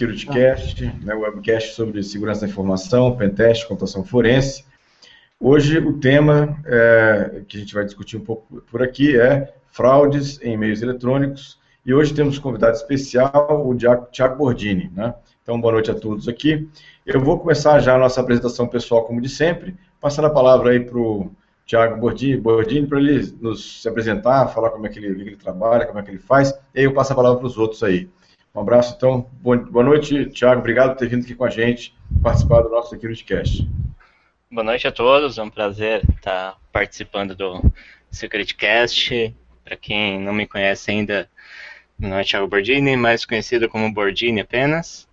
SecurityCast, né, webcast sobre segurança da informação, pentest, computação forense. Hoje o tema é, que a gente vai discutir um pouco por aqui é fraudes em meios eletrônicos. E hoje temos um convidado especial, o Tiago Bordini. Né? Então, boa noite a todos aqui. Eu vou começar já a nossa apresentação pessoal, como de sempre, passando a palavra aí para o Tiago Bordini, Bordini para ele nos se apresentar, falar como é que ele, ele, trabalha, como é que ele faz, e aí eu passo a palavra para os outros aí. Um abraço, então. Boa noite, Tiago. Obrigado por ter vindo aqui com a gente, participar do nosso SecurityCast. Boa noite a todos. É um prazer estar participando do SecurityCast. Para quem não me conhece ainda, meu nome é Thiago Bordini, mais conhecido como Bordini apenas.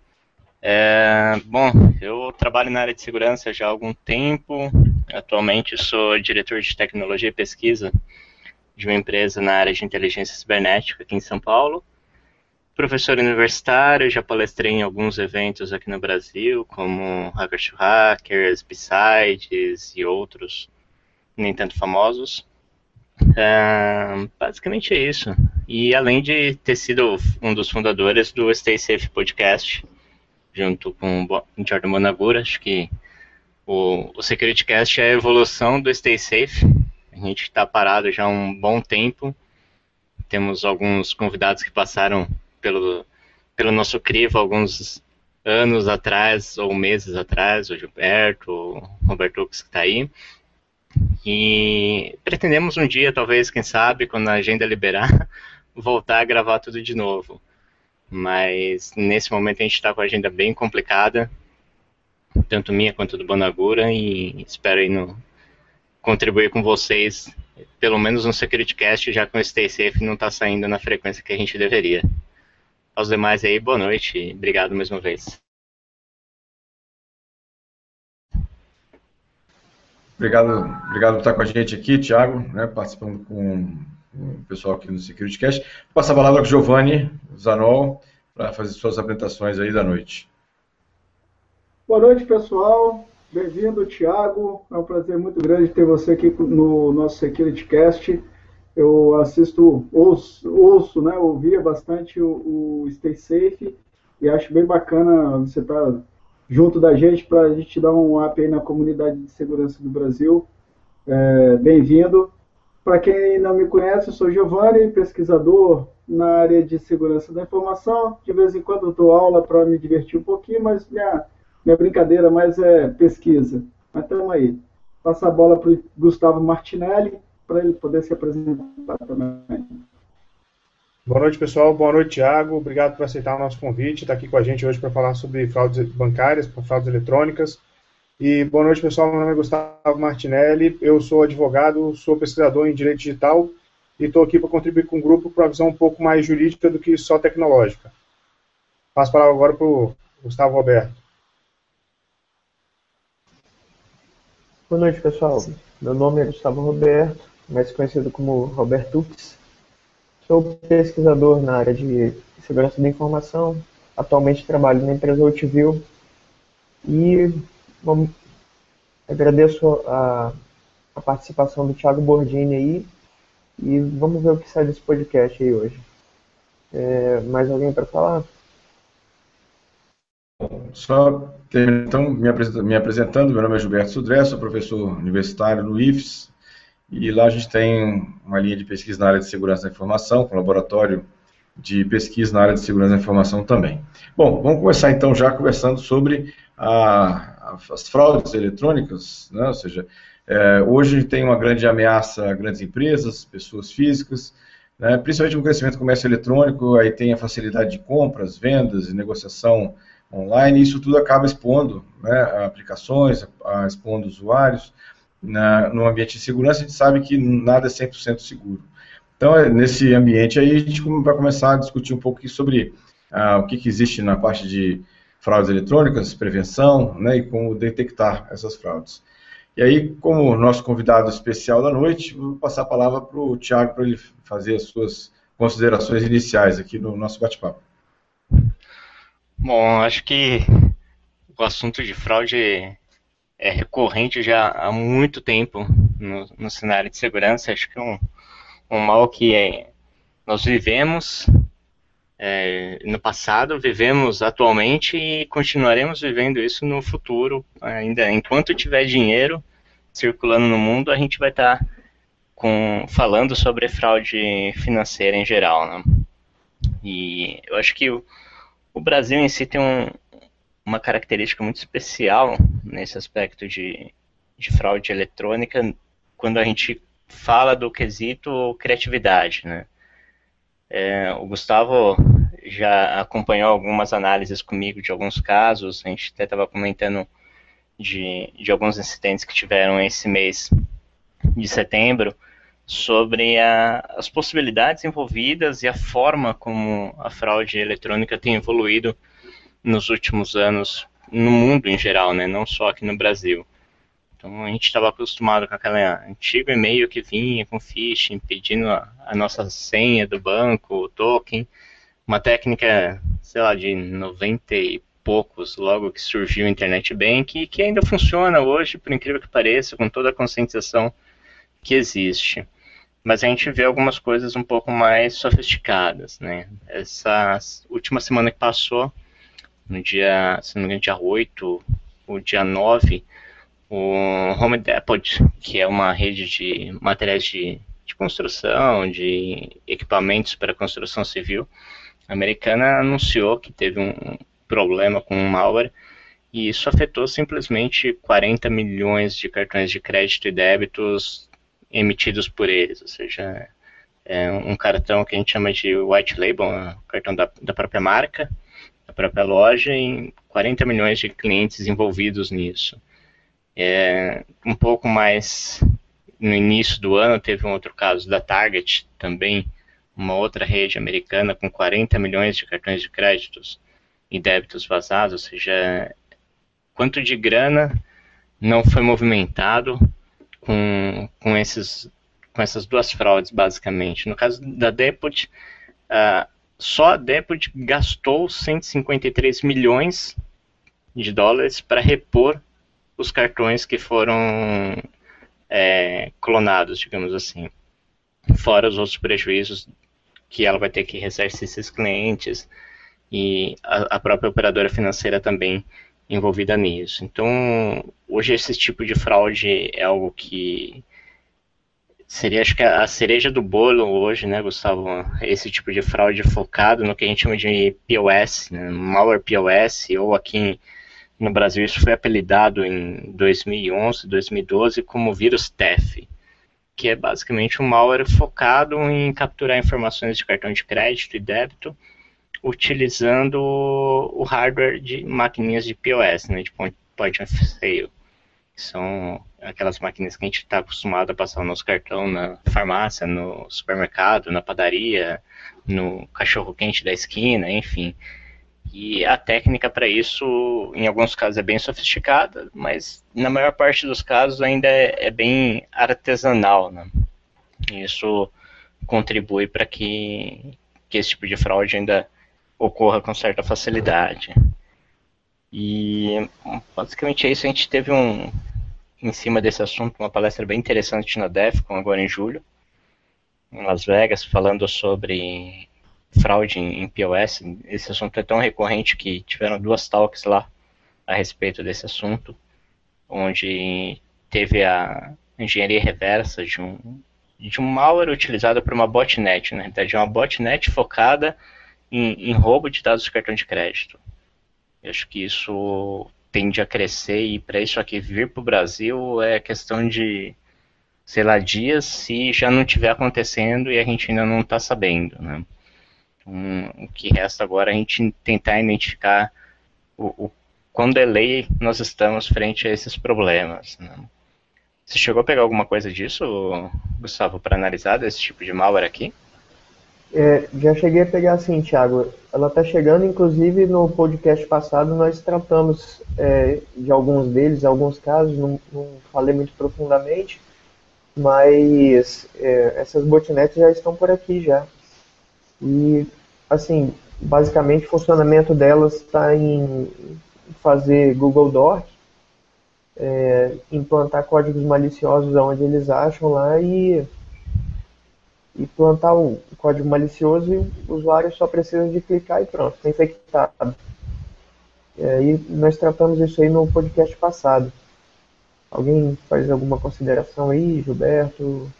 É, bom, eu trabalho na área de segurança já há algum tempo. Atualmente sou diretor de tecnologia e pesquisa de uma empresa na área de inteligência cibernética aqui em São Paulo professor universitário, já palestrei em alguns eventos aqui no Brasil, como Hackers to Hackers, Besides e outros nem tanto famosos. Uh, basicamente é isso. E além de ter sido um dos fundadores do Stay Safe Podcast, junto com o Jordan Monagura, acho que o, o SecurityCast é a evolução do Stay Safe. A gente está parado já há um bom tempo. Temos alguns convidados que passaram pelo, pelo nosso crivo alguns anos atrás, ou meses atrás, o Gilberto, o Roberto que está aí. E pretendemos um dia, talvez, quem sabe, quando a agenda liberar, voltar a gravar tudo de novo. Mas nesse momento a gente está com a agenda bem complicada, tanto minha quanto do Bonagura, e espero aí no, contribuir com vocês, pelo menos no SecurityCast, já que o Stay Safe não está saindo na frequência que a gente deveria aos demais aí, boa noite e obrigado mais uma vez. Obrigado, obrigado por estar com a gente aqui, Thiago, né, participando com o pessoal aqui no SecurityCast. Vou passar a palavra para o Giovanni Zanol para fazer suas apresentações aí da noite. Boa noite, pessoal. Bem-vindo, Thiago. É um prazer muito grande ter você aqui no nosso SecurityCast eu assisto, ouço, ouço né, ouvia bastante o, o Stay Safe e acho bem bacana você estar tá junto da gente para a gente dar um up aí na comunidade de segurança do Brasil. É, Bem-vindo. Para quem não me conhece, eu sou Giovanni, pesquisador na área de segurança da informação. De vez em quando eu dou aula para me divertir um pouquinho, mas minha, minha brincadeira mais é pesquisa. Mas estamos aí. Passa a bola para o Gustavo Martinelli, para ele poder se apresentar também. Boa noite, pessoal. Boa noite, Tiago. Obrigado por aceitar o nosso convite. Está aqui com a gente hoje para falar sobre fraudes bancárias, fraudes eletrônicas. E boa noite, pessoal. Meu nome é Gustavo Martinelli. Eu sou advogado, sou pesquisador em direito digital e estou aqui para contribuir com o grupo para uma visão um pouco mais jurídica do que só tecnológica. Passo a palavra agora para o Gustavo Roberto. Boa noite, pessoal. Meu nome é Gustavo Roberto mais conhecido como Roberto Ux. Sou pesquisador na área de segurança da informação. Atualmente trabalho na empresa Outview e bom, agradeço a, a, participação do Thiago Bordini aí e vamos ver o que sai desse podcast aí hoje. É, mais alguém para falar? Só então me apresentando, meu nome é Gilberto Sudré, sou professor universitário no IFES, e lá a gente tem uma linha de pesquisa na área de segurança da informação, com laboratório de pesquisa na área de segurança da informação também. Bom, vamos começar então já conversando sobre a, as fraudes eletrônicas, né? ou seja, é, hoje tem uma grande ameaça a grandes empresas, pessoas físicas, né? principalmente no crescimento do comércio eletrônico, aí tem a facilidade de compras, vendas e negociação online, e isso tudo acaba expondo né, aplicações, expondo usuários, na, no ambiente de segurança, a gente sabe que nada é 100% seguro. Então, é, nesse ambiente aí, a gente vai começar a discutir um pouco sobre ah, o que, que, existe na parte de fraudes eletrônicas, prevenção, né, e como detectar essas fraudes. E aí, como nosso convidado especial da noite, vou passar a palavra para o Tiago para ele fazer as suas considerações iniciais aqui no nosso bate-papo. Bom, acho que o assunto de fraude é recorrente já há muito tempo no, no cenário de segurança. Acho que é um, um mal que é, nós vivemos é, no passado, vivemos atualmente e continuaremos vivendo isso no futuro. Ainda enquanto tiver dinheiro circulando no mundo, a gente vai estar tá falando sobre fraude financeira em geral. Né? E eu acho que o, o Brasil em si tem um, uma característica muito especial nesse aspecto de, de fraude eletrônica quando a gente fala do quesito criatividade, né? É, o Gustavo já acompanhou algumas análises comigo de alguns casos, a gente até estava comentando de, de alguns incidentes que tiveram esse mês de setembro, sobre a, as possibilidades envolvidas e a forma como a fraude eletrônica tem evoluído nos últimos anos no mundo em geral, né, não só aqui no Brasil. Então a gente estava acostumado com aquele antigo e-mail que vinha com phishing, pedindo a, a, nossa senha do banco, o token, uma técnica, sei lá, de 90 e poucos, logo que surgiu o Internet Bank, e que ainda funciona hoje, por incrível que pareça, com toda a conscientização que existe. Mas a gente vê algumas coisas um pouco mais sofisticadas, né? Essa última semana que passou, no dia, se não me engano, dia 8, o dia 9, o Home Depot, que é uma rede de materiais de, de construção, de equipamentos para construção civil americana, anunciou que teve um problema com um malware e isso afetou simplesmente 40 milhões de cartões de crédito e débitos emitidos por eles, ou seja, é um cartão que a gente chama de white label, um cartão da, da própria marca, da própria loja, e 40 milhões de clientes envolvidos nisso. É, um pouco mais no início do ano teve um outro caso da Target, também uma outra rede americana com 40 milhões de cartões de créditos e débitos vazados, ou seja, quanto de grana não foi movimentado com, com, esses, com essas duas fraudes, basicamente. No caso da Depot, só a Depot gastou 153 milhões de dólares para repor os cartões que foram é, clonados, digamos assim. Fora os outros prejuízos que ela vai ter que ressarcir esses clientes e a, a própria operadora financeira também envolvida nisso. Então, hoje esse tipo de fraude é algo que seria, acho que a cereja do bolo hoje, né, Gustavo? Esse tipo de fraude focado no que a gente chama de POS, né, malware POS, ou aqui no Brasil isso foi apelidado em 2011, 2012 como vírus TEF, que é basicamente um malware focado em capturar informações de cartão de crédito e débito utilizando o hardware de maquininhas de POS, né, de point of sale. São aquelas máquinas que a gente está acostumado a passar o nosso cartão na farmácia, no supermercado, na padaria, no cachorro quente da esquina, enfim. E a técnica para isso, em alguns casos, é bem sofisticada, mas na maior parte dos casos ainda é, é bem artesanal. Né? Isso contribui para que, que esse tipo de fraude ainda ocorra com certa facilidade. E basicamente é isso. A gente teve um, em cima desse assunto, uma palestra bem interessante na DEFCON agora em julho, em Las Vegas, falando sobre fraude em, POS. Esse assunto é tão recorrente que tiveram duas talks lá a respeito desse assunto, onde teve a engenharia reversa de um, de um malware utilizado por uma botnet, na realidade é uma botnet focada em, em roubo de dados de cartão de crédito. Eu acho que isso tende a crescer e para isso aqui vir para o Brasil é questão de, sei lá, dias se já não estiver acontecendo e a gente ainda não está sabendo, né? Um, o que resta agora é a gente tentar identificar o, o quão delay nós estamos frente a esses problemas. Né? Você chegou a pegar alguma coisa disso, Gustavo, para analisar desse tipo de malware aqui? É, já cheguei a pegar assim, Thiago. Ela está chegando, inclusive no podcast passado nós tratamos é, de alguns deles, alguns casos, não, não falei muito profundamente, mas é, essas botnets já estão por aqui já. E assim, basicamente o funcionamento delas está em fazer Google Doc, é, implantar códigos maliciosos onde eles acham lá e, e plantar o código malicioso e o usuário só precisa de clicar e pronto, está infectado. E nós tratamos isso aí no podcast passado. Alguém faz alguma consideração aí, Gilberto?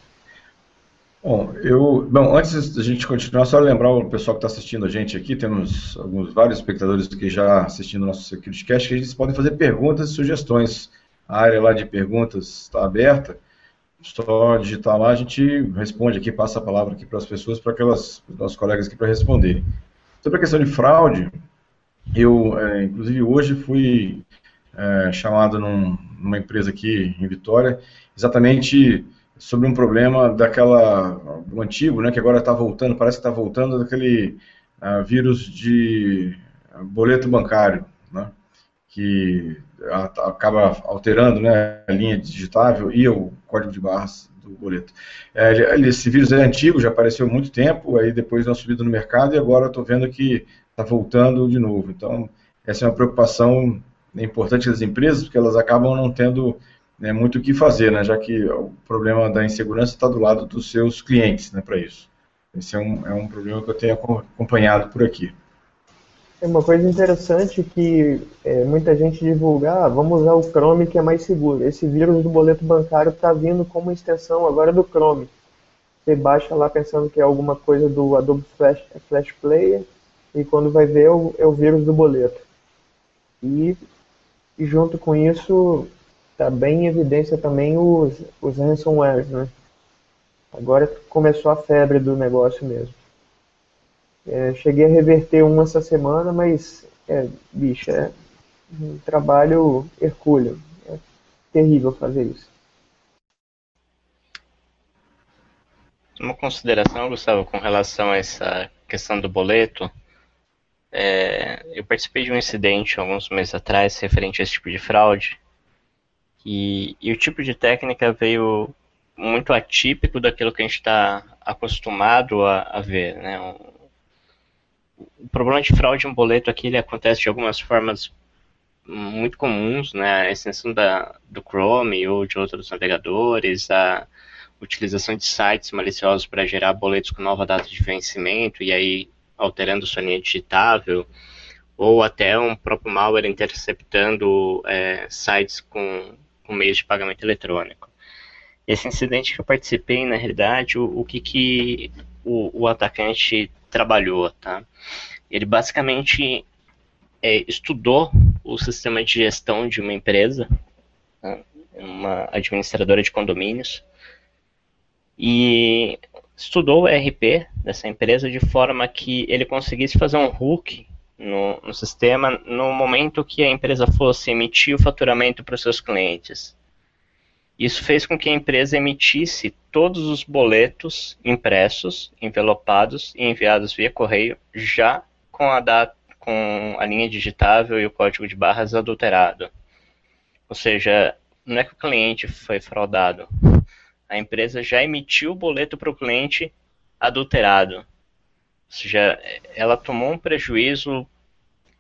Bom, eu, bom, antes da gente continuar, só lembrar o pessoal que está assistindo a gente aqui, temos alguns vários espectadores que já assistindo o nosso SecurityCast, que eles podem fazer perguntas e sugestões. A área lá de perguntas está aberta. Só digitar lá, a gente responde aqui, passa a palavra aqui para as pessoas, para aquelas nossos colegas aqui para responderem. Sobre a questão de fraude, eu, é, inclusive, hoje fui é, chamado num, numa empresa aqui em Vitória, exatamente sobre um problema daquela do antigo, né, que agora está voltando, parece que está voltando daquele uh, vírus de boleto bancário, né, que acaba alterando né, a linha digitável e o código de barras do boleto. É, esse vírus é antigo, já apareceu há muito tempo, aí depois deu uma subida no mercado e agora estou vendo que está voltando de novo. Então, essa é uma preocupação importante das empresas, porque elas acabam não tendo né, muito o que fazer, né, já que o problema da insegurança está do lado dos seus clientes né, para isso. Esse é um, é um problema que eu tenho acompanhado por aqui. É uma coisa interessante que é, muita gente divulga, ah, vamos usar o Chrome que é mais seguro. Esse vírus do boleto bancário está vindo como extensão agora do Chrome. Você baixa lá pensando que é alguma coisa do Adobe Flash, Flash Player e quando vai ver é o, é o vírus do boleto. E, e junto com isso está bem em evidência também os, os ransomwares, né? Agora começou a febre do negócio mesmo. É, cheguei a reverter um essa semana, mas, é, bicho, é um trabalho hercúleo. É terrível fazer isso. Uma consideração, Gustavo, com relação a essa questão do boleto. É, eu participei de um incidente alguns meses atrás referente a esse tipo de fraude e, e o tipo de técnica veio muito atípico daquilo que a gente está acostumado a, a, ver. Né? O problema de fraude em boleto aqui ele acontece de algumas formas muito comuns, né? a extensão da, do Chrome ou de outros navegadores, a utilização de sites maliciosos para gerar boletos com nova data de vencimento e aí alterando sua linha digitável, ou até um próprio malware interceptando é, sites com com meios de pagamento eletrônico. Esse incidente que eu participei, na realidade, o, o que, que o, o, atacante trabalhou, tá? Ele basicamente é, estudou o sistema de gestão de uma empresa, tá? uma administradora de condomínios, e estudou o RP dessa empresa de forma que ele conseguisse fazer um hook no, no sistema no momento que a empresa fosse emitir o faturamento para os seus clientes. Isso fez com que a empresa emitisse todos os boletos impressos, envelopados e enviados via correio já com a, data, com a linha digitável e o código de barras adulterado. Ou seja, não é que o cliente foi fraudado, a empresa já emitiu o boleto para o cliente adulterado. Ou seja, ela tomou um prejuízo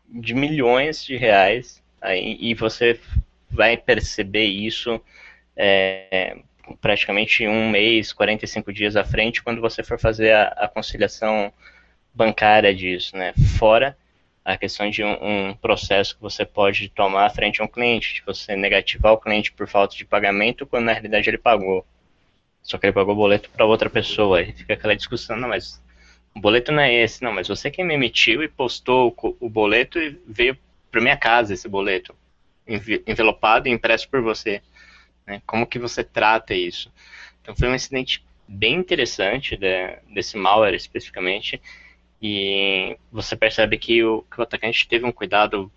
de milhões de reais aí, e você vai perceber isso é, praticamente um mês, 45 dias à frente, quando você for fazer a, a conciliação bancária disso, né? Fora a questão de um, um, processo que você pode tomar frente a um cliente, de você negativar o cliente por falta de pagamento, quando na realidade ele pagou. Só que ele pagou o boleto para outra pessoa. Aí fica aquela discussão, não, mas o boleto não é esse, não, mas você quem me emitiu e postou o, o boleto e veio para minha casa esse boleto, envelopado e impresso por você. Né? Como que você trata isso? Então foi um incidente bem interessante de, desse malware especificamente e você percebe que o, que o atacante teve um cuidado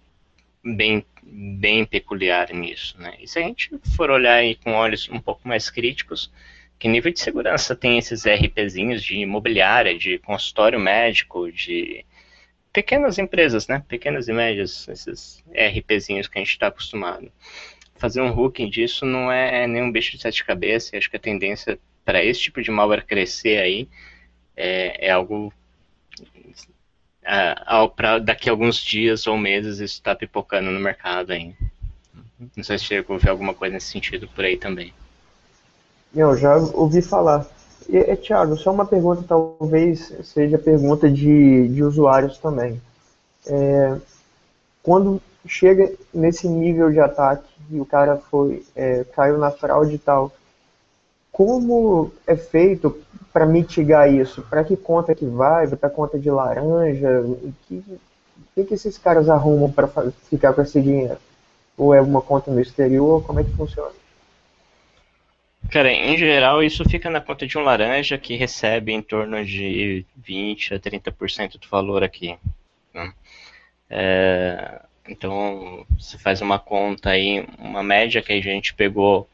bem, bem peculiar nisso. Né? E se a gente for olhar aí com olhos um pouco mais críticos, que nível de segurança tem esses RPzinhos de imobiliária, de consultório médico, de pequenas empresas, né? Pequenas e médias, esses RPzinhos que a gente está acostumado. Fazer um hooking disso não é nenhum bicho de sete cabeças. Acho que a tendência para esse tipo de malware crescer aí é, é algo para daqui a alguns dias ou meses isso está pipocando no mercado aí. Não sei se chegou a ver alguma coisa nesse sentido por aí também. Eu já ouvi falar. E, é, Tiago, só uma pergunta, talvez seja pergunta de, de usuários também. É, quando chega nesse nível de ataque e o cara foi é, caiu na fraude e tal, como é feito para mitigar isso? Para que conta que vai? Para conta de laranja? O que, que, que esses caras arrumam para ficar com esse dinheiro? Ou é uma conta no exterior? Como é que funciona? Cara, em geral isso fica na conta de um laranja que recebe em torno de 20 a 30% do valor aqui. Né? É, então, você faz uma conta aí, uma média que a gente pegou,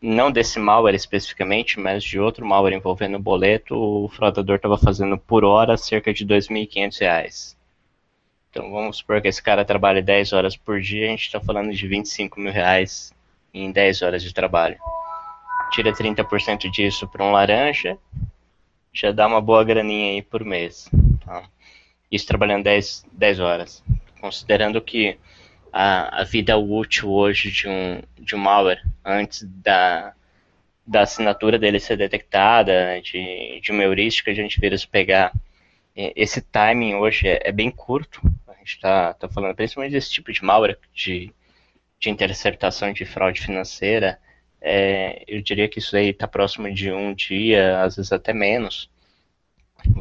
não desse malware especificamente, mas de outro malware envolvendo o boleto, o fraudador estava fazendo por hora cerca de R$ 2.500. Então, vamos supor que esse cara trabalha 10 horas por dia, a gente está falando de 25 mil reais em 10 horas de trabalho tira 30% disso para um laranja, já dá uma boa graninha aí por mês. Tá? Isso trabalhando 10, 10 horas. Considerando que a, a vida útil hoje de um, de um malware, antes da, da assinatura dele ser detectada, de, de uma heurística de antivírus pegar, esse timing hoje é, é bem curto. A gente está tá falando principalmente desse tipo de malware, de, de interceptação de fraude financeira, é, eu diria que isso aí está próximo de um dia, às vezes até menos.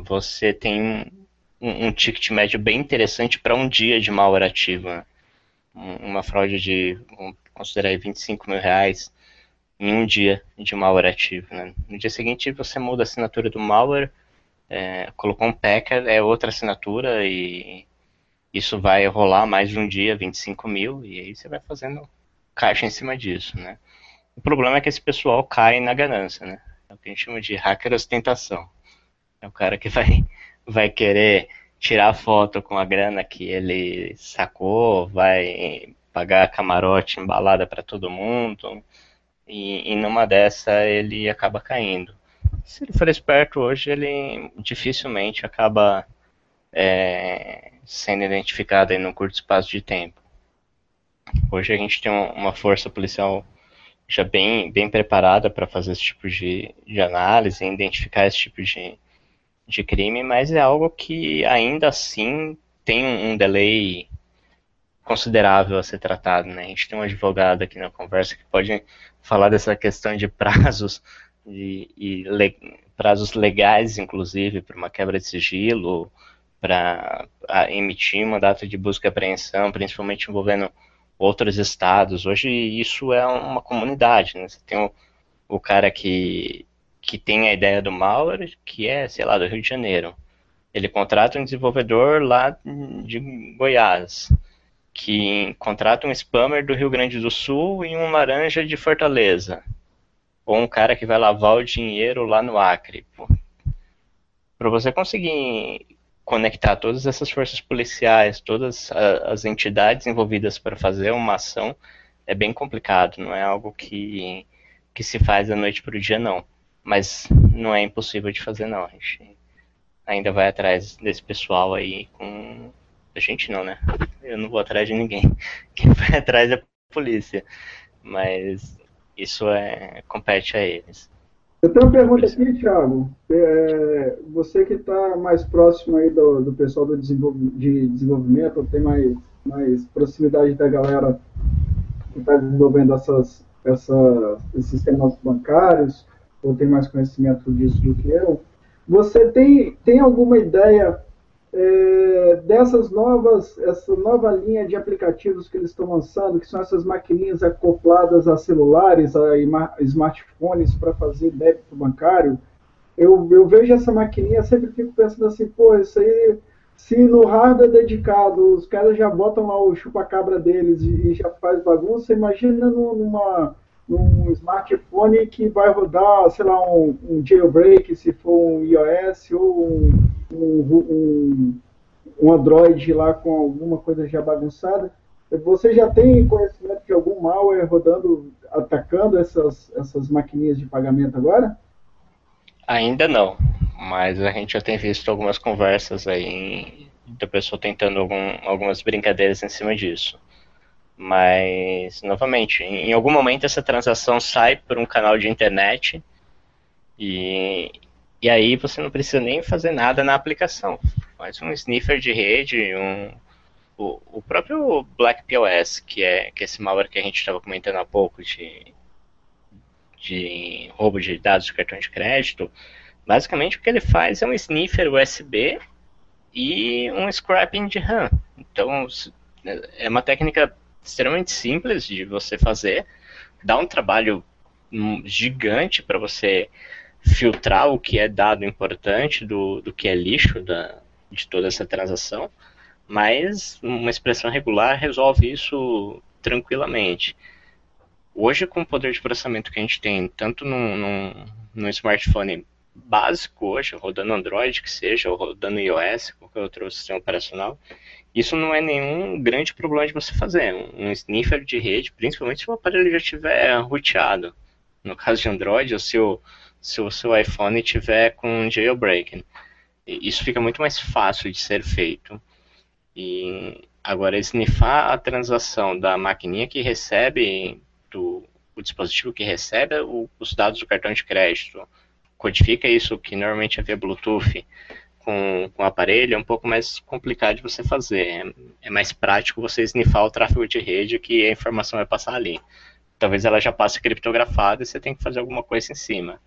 Você tem um, um ticket médio bem interessante para um dia de malware ativo. Né? Uma fraude de, vamos considerar aí, 25 mil reais em um dia de malware ativo. Né? No dia seguinte você muda a assinatura do malware, é, colocou um packer, é outra assinatura e isso vai rolar mais de um dia, 25 mil, e aí você vai fazendo caixa em cima disso, né? O problema é que esse pessoal cai na ganância, né? É o que a gente chama de hacker ostentação. É o cara que vai, vai querer tirar foto com a grana que ele sacou, vai pagar camarote embalada para todo mundo, e, e numa dessa ele acaba caindo. Se ele for esperto hoje, ele dificilmente acaba é, sendo identificado em um curto espaço de tempo. Hoje a gente tem uma força policial já bem, bem preparada para fazer esse tipo de, de análise, identificar esse tipo de, de crime, mas é algo que ainda assim tem um delay considerável a ser tratado. Né? A gente tem um advogado aqui na conversa que pode falar dessa questão de prazos de, e le, prazos legais, inclusive, para uma quebra de sigilo, para emitir uma data de busca e apreensão, principalmente envolvendo outros estados. Hoje isso é uma comunidade, né? Você tem o, o cara que, que tem a ideia do malware, que é, sei lá, do Rio de Janeiro. Ele contrata um desenvolvedor lá de Goiás, que contrata um spammer do Rio Grande do Sul e um laranja de Fortaleza. Ou um cara que vai lavar o dinheiro lá no Acre. Para você conseguir conectar todas essas forças policiais, todas as entidades envolvidas para fazer uma ação é bem complicado, não é algo que, que se faz da noite para o dia, não. Mas não é impossível de fazer, não. A gente ainda vai atrás desse pessoal aí com. A gente não, né? Eu não vou atrás de ninguém. Quem vai atrás é a polícia. Mas isso é compete a eles. Eu tenho uma pergunta aqui, Thiago. É, você que está mais próximo aí do, do pessoal do desenvolv de desenvolvimento, tem mais, mais proximidade da galera que está desenvolvendo essas, essa, esses sistemas bancários, ou tem mais conhecimento disso do que eu. Você tem, tem alguma ideia é, dessas novas, essa nova linha de aplicativos que eles estão lançando, que são essas maquininhas acopladas a celulares, a smartphones para fazer débito bancário, eu, eu vejo essa maquininha sempre fico pensando assim, pô, isso aí, se no hardware dedicado os caras já botam lá o chupa-cabra deles e, e, já faz bagunça, imagina numa, num smartphone que vai rodar, sei lá, um, um jailbreak, se for um iOS, ou um, um, um, Android lá com alguma coisa já bagunçada. Você já tem conhecimento de algum malware rodando, atacando essas, essas maquininhas de pagamento agora? Ainda não, mas a gente já tem visto algumas conversas aí da pessoa tentando algum, algumas brincadeiras em cima disso. Mas, novamente, em algum momento essa transação sai por um canal de internet E, e aí você não precisa nem fazer nada na aplicação. Faz um sniffer de rede, um, o, o próprio Black POS, que é, que é esse malware que a gente estava comentando há pouco de, de roubo de dados de cartão de crédito, basicamente o que ele faz é um sniffer USB e um scrapping de RAM. Então é uma técnica extremamente simples de você fazer, dá um trabalho hum, gigante para você filtrar o que é dado importante do, do que é lixo da, de toda essa transação, mas uma expressão regular resolve isso tranquilamente. Hoje, com o poder de processamento que a gente tem, tanto num, num, num smartphone básico hoje, rodando Android que seja, ou rodando iOS, qualquer outro sistema operacional, isso não é nenhum grande problema de você fazer. Um sniffer de rede, principalmente se o aparelho já estiver roteado. No caso de Android, ou se o, se o seu iPhone estiver com jailbreak. Isso fica muito mais fácil de ser feito. E agora, snifar a transação da maquininha que recebe, do o dispositivo que recebe o, os dados do cartão de crédito, codifica isso que normalmente é via Bluetooth com, com o aparelho, é um pouco mais complicado de você fazer. É, é mais prático você snifar o tráfego de rede que a informação vai passar ali. Talvez ela já passe criptografada e você tem que fazer alguma coisa em cima.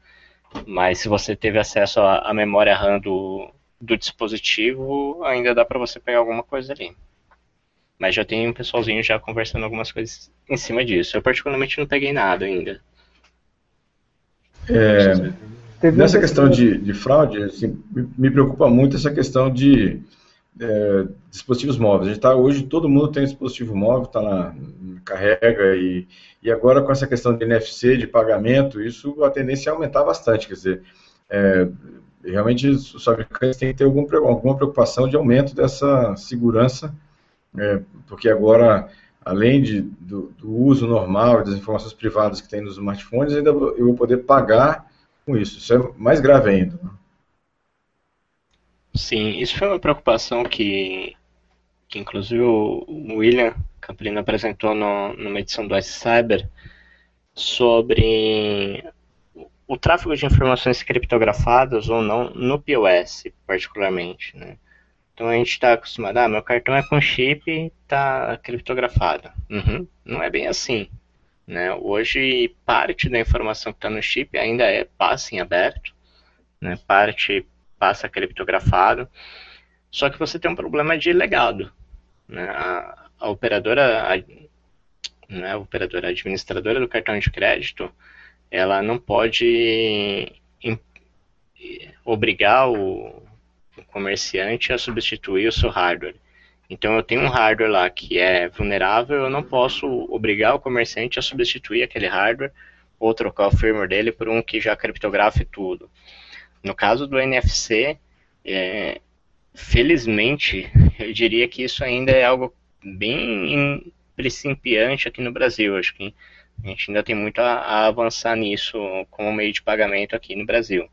Mas se você teve acesso à, memória RAM do, do dispositivo, ainda dá para você pegar alguma coisa ali. Mas já tem um pessoalzinho já conversando algumas coisas em cima disso. Eu particularmente não peguei nada ainda. É, nessa questão de, de fraude, assim, me preocupa muito essa questão de é, dispositivos móveis. A gente tá, hoje todo mundo tem dispositivo móvel, está na carrega e, e agora com essa questão de NFC, de pagamento, isso a tendência é aumentar bastante. Quer dizer, é, realmente os fabricantes têm que ter algum, alguma preocupação de aumento dessa segurança, é, porque agora, além de, do, do, uso normal das informações privadas que tem nos smartphones, ainda eu vou poder pagar com isso. Isso é mais grave ainda. Né? Sim, isso foi uma preocupação que, que inclusive o William Camprino apresentou no, numa edição do Ice Cyber sobre o tráfego de informações criptografadas ou não no POS, particularmente, né? Então a gente está acostumado, ah, meu cartão é com chip está criptografado. Uhum, não é bem assim. Né? Hoje, parte da informação que está no chip ainda é passa em aberto, né? parte passa criptografado, só que você tem um problema de legado. Né? A, a operadora, a, né, a operadora administradora do cartão de crédito, ela não pode obrigar o, o comerciante a substituir o seu hardware. Então eu tenho um hardware lá que é vulnerável, eu não posso obrigar o comerciante a substituir aquele hardware ou trocar o firmware dele por um que já criptografe tudo. No caso do NFC, é, felizmente, eu diria que isso ainda é algo bem principiante aqui no Brasil. Acho que a gente ainda tem muito a, a avançar nisso como meio de pagamento aqui no Brasil.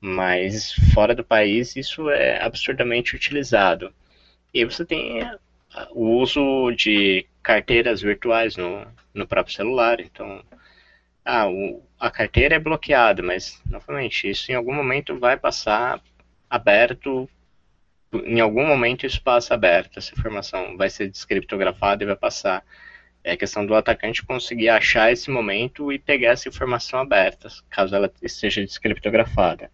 Mas fora do país isso é absurdamente utilizado. E você tem o uso de carteiras virtuais no, no próprio celular. Então, ah, o, a carteira é bloqueada, mas, novamente, isso em algum momento vai passar aberto. Em algum momento isso passa aberto, essa informação vai ser descriptografada e vai passar. É questão do atacante conseguir achar esse momento e pegar essa informação aberta, caso ela esteja descriptografada.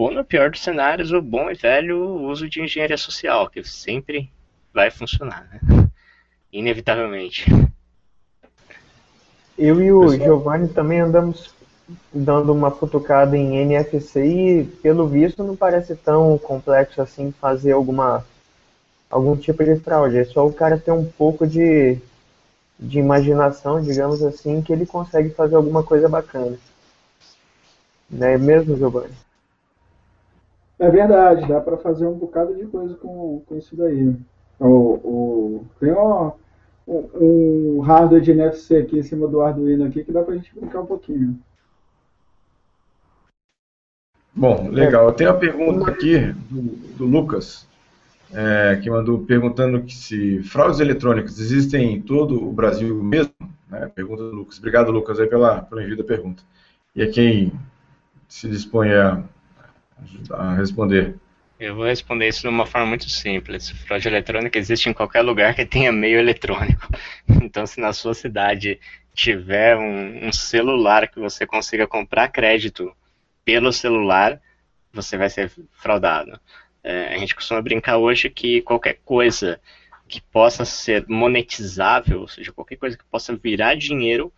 Ou, no pior dos cenários, o bom e velho uso de engenharia social, que sempre vai funcionar, né? inevitavelmente. Eu e o Pessoal. Giovanni também andamos dando uma futucada em NFC e, pelo visto, não parece tão complexo assim fazer alguma algum tipo de fraude. É só o cara ter um pouco de de imaginação, digamos assim, que ele consegue fazer alguma coisa bacana. Não é mesmo, Giovanni? É verdade, dá para fazer um bocado de coisa com, com isso daí. O, o, tem um, um hardware de NFC aqui em cima do Arduino aqui que dá para a gente brincar um pouquinho. Bom, legal. Eu tenho uma pergunta aqui do, do Lucas é, que mandou perguntando que se fraudes eletrônicas existem em todo o Brasil mesmo. Né? Pergunta do Lucas. Obrigado, Lucas, aí pela, pela envio da pergunta. E a quem se dispõe a, responder? Eu vou responder isso de uma forma muito simples. Fraude eletrônica existe em qualquer lugar que tenha meio eletrônico. Então, se na sua cidade tiver um, um, celular que você consiga comprar crédito pelo celular, você vai ser fraudado. É, a gente costuma brincar hoje que qualquer coisa que possa ser monetizável, ou seja, qualquer coisa que possa virar dinheiro,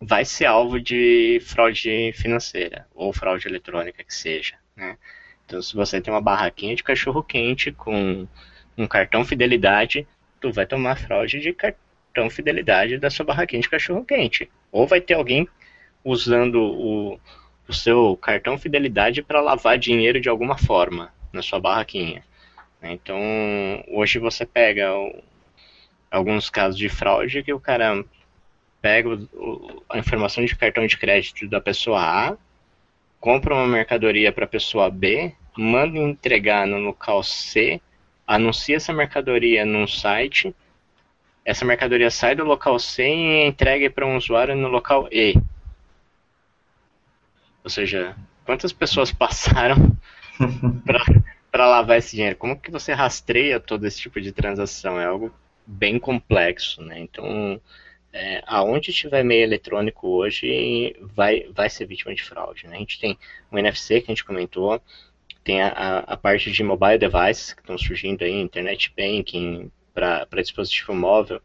vai ser alvo de fraude financeira ou fraude eletrônica que seja. Né? Então, se você tem uma barraquinha de cachorro quente com um cartão fidelidade, tu vai tomar fraude de cartão fidelidade da sua barraquinha de cachorro quente. Ou vai ter alguém usando o, o seu cartão fidelidade para lavar dinheiro de alguma forma na sua barraquinha. Então, hoje você pega o, alguns casos de fraude que o cara pega o, a informação de cartão de crédito da pessoa A, compra uma mercadoria para a pessoa B, manda entregar no local C, anuncia essa mercadoria num site, essa mercadoria sai do local C e é entregue para um usuário no local E. Ou seja, quantas pessoas passaram para lavar esse dinheiro? Como que você rastreia todo esse tipo de transação? É algo bem complexo, né? Então, é, aonde tiver meio eletrônico hoje vai, vai ser vítima de fraude. Né? A gente tem o NFC que a gente comentou, tem a, a parte de mobile devices que estão surgindo aí, internet banking para dispositivo móvel.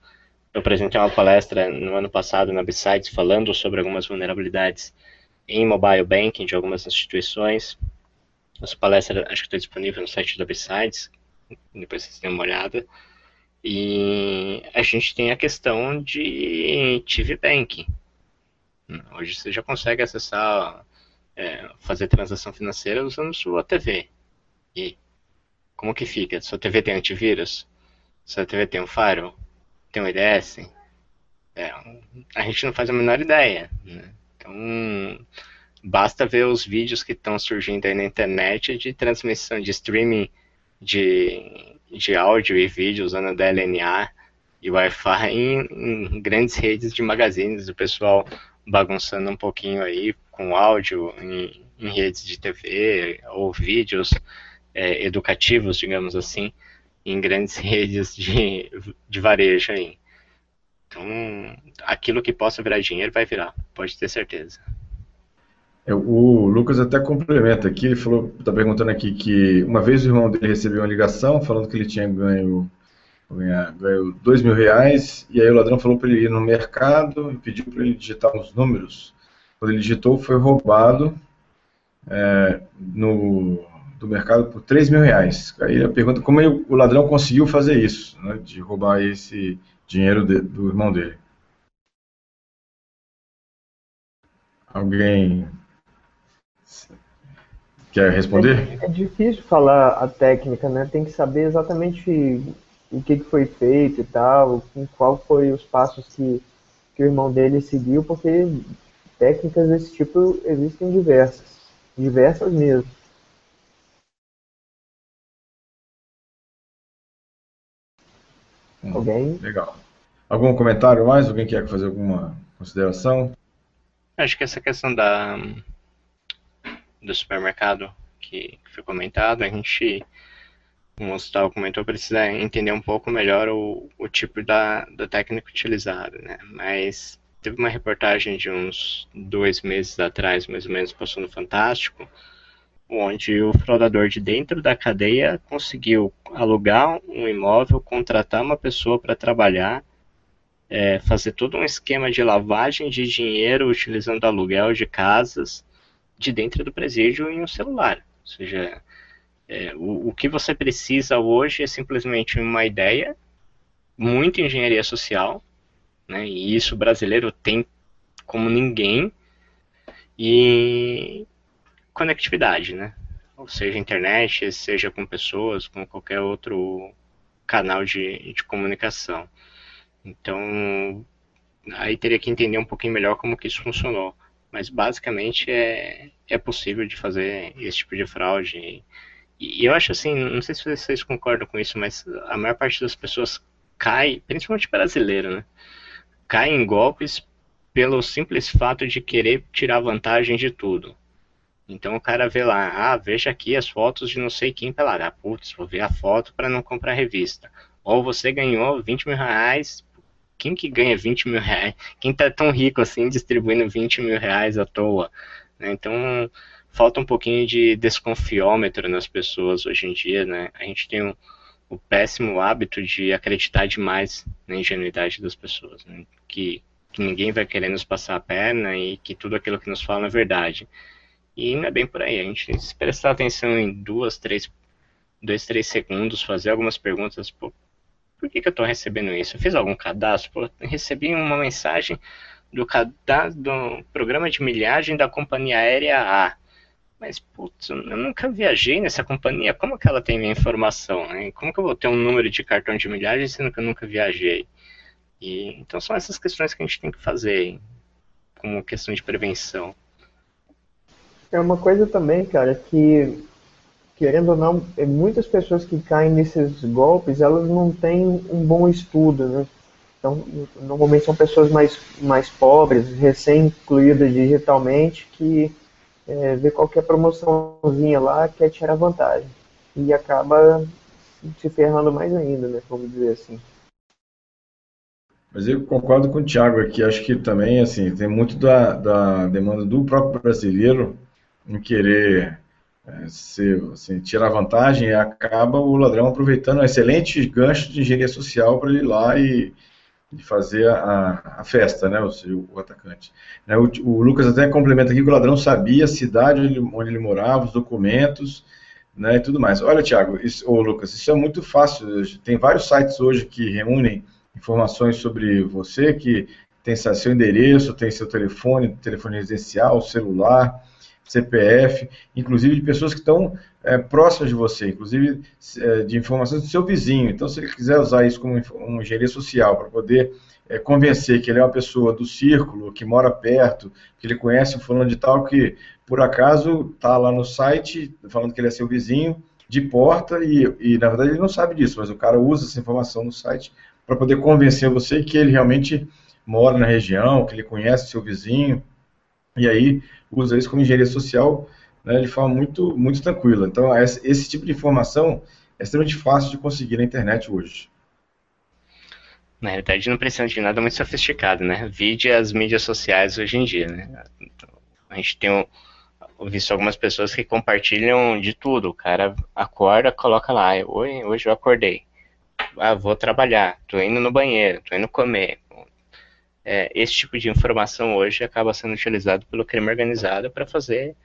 Eu apresentei uma palestra no ano passado na Besides falando sobre algumas vulnerabilidades em mobile banking de algumas instituições. Essa palestra acho que está disponível no site da Besides, depois vocês têm uma olhada. E a gente tem a questão de TV Bank. Hoje você já consegue acessar, é, fazer transação financeira usando sua TV. E como que fica? Sua TV tem antivírus? Sua TV tem um firewall? Tem um IDS? É, a gente não faz a menor ideia. Né? Então, basta ver os vídeos que estão surgindo aí na internet de transmissão, de streaming de de áudio e vídeo usando DLNA e Wi-Fi em, em, grandes redes de magazines, o pessoal bagunçando um pouquinho aí com áudio em, em redes de TV ou vídeos é, educativos, digamos assim, em grandes redes de, de varejo aí. Então, aquilo que possa virar dinheiro vai virar, pode ter certeza. É, o Lucas até complementa aqui, ele falou, está perguntando aqui que uma vez o irmão dele recebeu uma ligação falando que ele tinha ganho, ganho, ganho dois mil reais, e aí o ladrão falou para ele ir no mercado e pediu para ele digitar uns números. Quando ele digitou, foi roubado é, no, do mercado por 3 mil reais. Aí ele pergunta como ele, o ladrão conseguiu fazer isso, né, de roubar esse dinheiro de, do irmão dele. Alguém Quer responder? É, é, difícil falar a técnica, né? Tem que saber exatamente o que, que foi feito e tal, qual foi os passos que, que o irmão dele seguiu, porque técnicas desse tipo existem diversas, diversas mesmo. Hum, Alguém? Legal. Algum comentário mais? Alguém quer fazer alguma consideração? Acho que essa questão da do supermercado que, foi comentado, a gente, como o Gustavo comentou, precisa entender um pouco melhor o, o tipo da, da técnica utilizada, né? Mas teve uma reportagem de uns dois meses atrás, mais ou menos, passou no Fantástico, onde o fraudador de dentro da cadeia conseguiu alugar um imóvel, contratar uma pessoa para trabalhar, é, fazer todo um esquema de lavagem de dinheiro utilizando aluguel de casas, de dentro do presídio em um celular. Ou seja, é, o, o que você precisa hoje é simplesmente uma ideia, muita engenharia social, né, e isso o brasileiro tem como ninguém, e conectividade, né? Ou seja, internet, seja com pessoas, com qualquer outro canal de, de comunicação. Então, aí teria que entender um pouquinho melhor como que isso funcionou. Mas basicamente é, é possível de fazer esse tipo de fraude. E, e eu acho assim, não sei se vocês concordam com isso, mas a maior parte das pessoas cai, principalmente brasileiro, né? Cai em golpes pelo simples fato de querer tirar vantagem de tudo. Então o cara vê lá, ah, veja aqui as fotos de não sei quem pela. Ah, putz, vou ver a foto para não comprar revista. Ou você ganhou 20 mil reais. Quem que ganha 20 mil reais? Quem tá tão rico assim distribuindo 20 mil reais à toa? Né? Então falta um pouquinho de desconfiômetro nas pessoas hoje em dia, né? A gente tem um, o péssimo hábito de acreditar demais na ingenuidade das pessoas, né? que, que ninguém vai querer nos passar a perna e que tudo aquilo que nos falam é verdade. E não é bem por aí. A gente se prestar atenção em duas, três, dois, três segundos, fazer algumas perguntas, pô, por que, que eu estou recebendo isso? Eu fiz algum cadastro? Pô, recebi uma mensagem do do programa de milhagem da companhia aérea A. Mas, putz, eu nunca viajei nessa companhia. Como que ela tem minha informação? Né? Como que eu vou ter um número de cartão de milhagem sendo que eu nunca viajei? E, então são essas questões que a gente tem que fazer como questão de prevenção. É uma coisa também, cara, que querendo ou não, é, muitas pessoas que caem nesses golpes, elas não têm um bom estudo, né? Então, normalmente são pessoas mais, mais pobres, recém-incluídas digitalmente, que é, vê qualquer promoçãozinha lá, quer tirar vantagem. E acaba se ferrando mais ainda, né? Vamos dizer assim. Mas eu concordo com o Thiago aqui, acho que também, assim, tem muito da, da demanda do próprio brasileiro em querer é, ser, assim, tirar vantagem e acaba o ladrão aproveitando um excelente gancho de engenharia social para ir lá e, e fazer a, a, festa, né, o, o atacante. Né, o, o, Lucas até complementa aqui que o ladrão sabia a cidade onde ele, onde ele morava, os documentos, né, e tudo mais. Olha, Tiago, ô Lucas, isso é muito fácil. Tem vários sites hoje que reúnem informações sobre você, que tem seu endereço, tem seu telefone, telefone residencial, celular, CPF, inclusive de pessoas que estão é, próximas de você, inclusive é, de informações do seu vizinho. Então, se ele quiser usar isso como uma engenharia social para poder é, convencer que ele é uma pessoa do círculo, que mora perto, que ele conhece um fulano de tal que, por acaso, está lá no site falando que ele é seu vizinho, de porta, e, e na verdade ele não sabe disso, mas o cara usa essa informação no site para poder convencer você que ele realmente mora na região, que ele conhece seu vizinho, e aí usa isso como engenharia social né, de forma muito, muito tranquila. Então, esse, tipo de informação é extremamente fácil de conseguir na internet hoje. Na realidade, não precisa de nada muito sofisticado, né? Vide as mídias sociais hoje em dia, né? A gente tem visto algumas pessoas que compartilham de tudo. O cara acorda, coloca lá, Oi, hoje eu acordei. Ah, vou trabalhar, tô indo no banheiro, tô indo comer é, esse tipo de informação hoje acaba sendo utilizado pelo crime organizado para fazer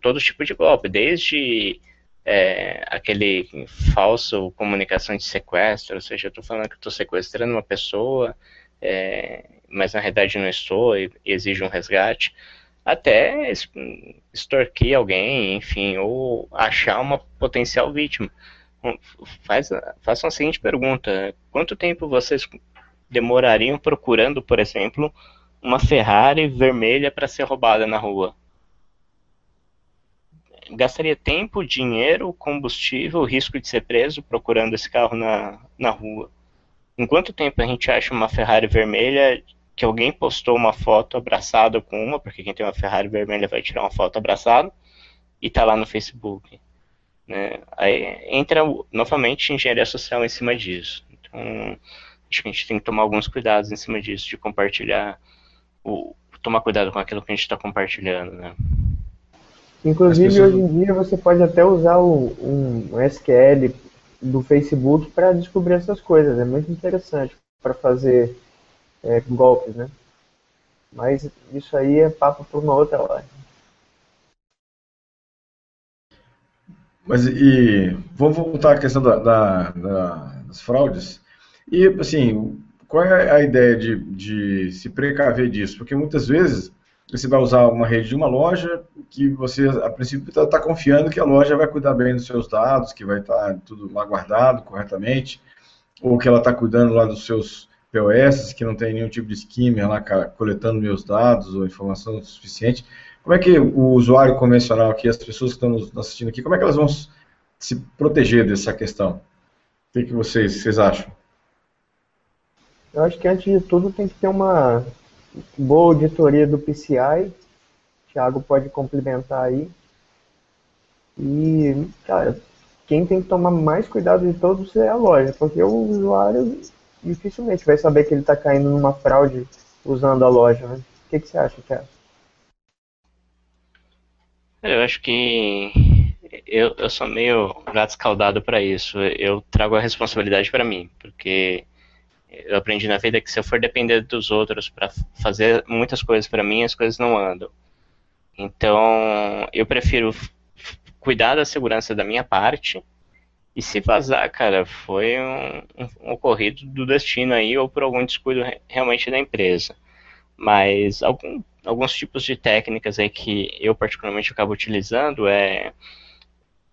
todo tipo de golpe, desde é, aquele falso comunicação de sequestro, ou seja, eu estou falando que estou sequestrando uma pessoa, é, mas na realidade não estou e, exige um resgate, até extorquir alguém, enfim, ou achar uma potencial vítima. Faz, façam a seguinte pergunta: quanto tempo vocês demorariam procurando, por exemplo, uma Ferrari vermelha para ser roubada na rua. Gastaria tempo, dinheiro, combustível, risco de ser preso procurando esse carro na, na rua. Em quanto tempo a gente acha uma Ferrari vermelha que alguém postou uma foto abraçada com uma, porque quem tem uma Ferrari vermelha vai tirar uma foto abraçada, e está lá no Facebook. Né? Aí entra novamente engenharia social em cima disso. Então, acho que a gente tem que tomar alguns cuidados em cima disso, de compartilhar, o, tomar cuidado com aquilo que a gente está compartilhando, né? Inclusive, pessoas... hoje em dia, você pode até usar o, um SQL do Facebook para descobrir essas coisas. É muito interessante para fazer é, golpes, né? Mas isso aí é papo para uma outra hora. Mas e vamos voltar à questão da, da, da, das fraudes. E, assim, qual é a ideia de, de se precaver disso? Porque muitas vezes você vai usar uma rede de uma loja que você, a princípio, está tá confiando que a loja vai cuidar bem dos seus dados, que vai estar tá tudo lá guardado corretamente, ou que ela está cuidando lá dos seus POS, que não tem nenhum tipo de skimmer lá coletando meus dados ou informação suficiente. Como é que o usuário convencional aqui, as pessoas que estão assistindo aqui, como é que elas vão se proteger dessa questão? O que, que vocês, vocês acham? Eu acho que antes de tudo tem que ter uma boa auditoria do PCI. O Thiago pode complementar aí. E, cara, quem tem que tomar mais cuidado de todos é a loja, porque o usuário dificilmente vai saber que ele está caindo numa fraude usando a loja, né? O que, que você acha, Thiago? Eu acho que eu, eu sou meio gato escaldado para isso. Eu trago a responsabilidade para mim, porque eu aprendi na vida que se eu for depender dos outros para fazer muitas coisas para mim, as coisas não andam. Então, eu prefiro cuidar da segurança da minha parte. E se vazar, cara, foi um, um, ocorrido do destino aí ou por algum descuido realmente da empresa. Mas algum, alguns tipos de técnicas aí que eu particularmente acabo utilizando é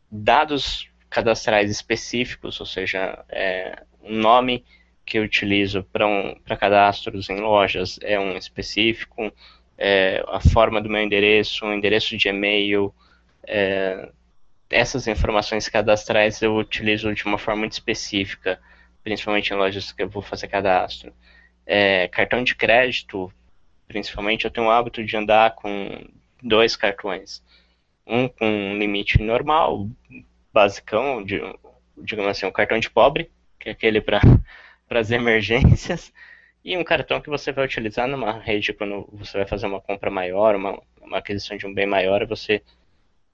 dados cadastrais específicos, ou seja, é, nome que eu utilizo para um, cadastros em lojas é um específico, é, a forma do meu endereço, o endereço de e-mail, é, essas informações cadastrais eu utilizo de uma forma muito específica, principalmente em lojas que eu vou fazer cadastro. É, cartão de crédito, principalmente, eu tenho o hábito de andar com dois cartões. Um com limite normal, basicão, de, digamos assim, um cartão de pobre, que é aquele para as emergências, e um cartão que você vai utilizar numa rede quando você vai fazer uma compra maior, uma, uma aquisição de um bem maior, você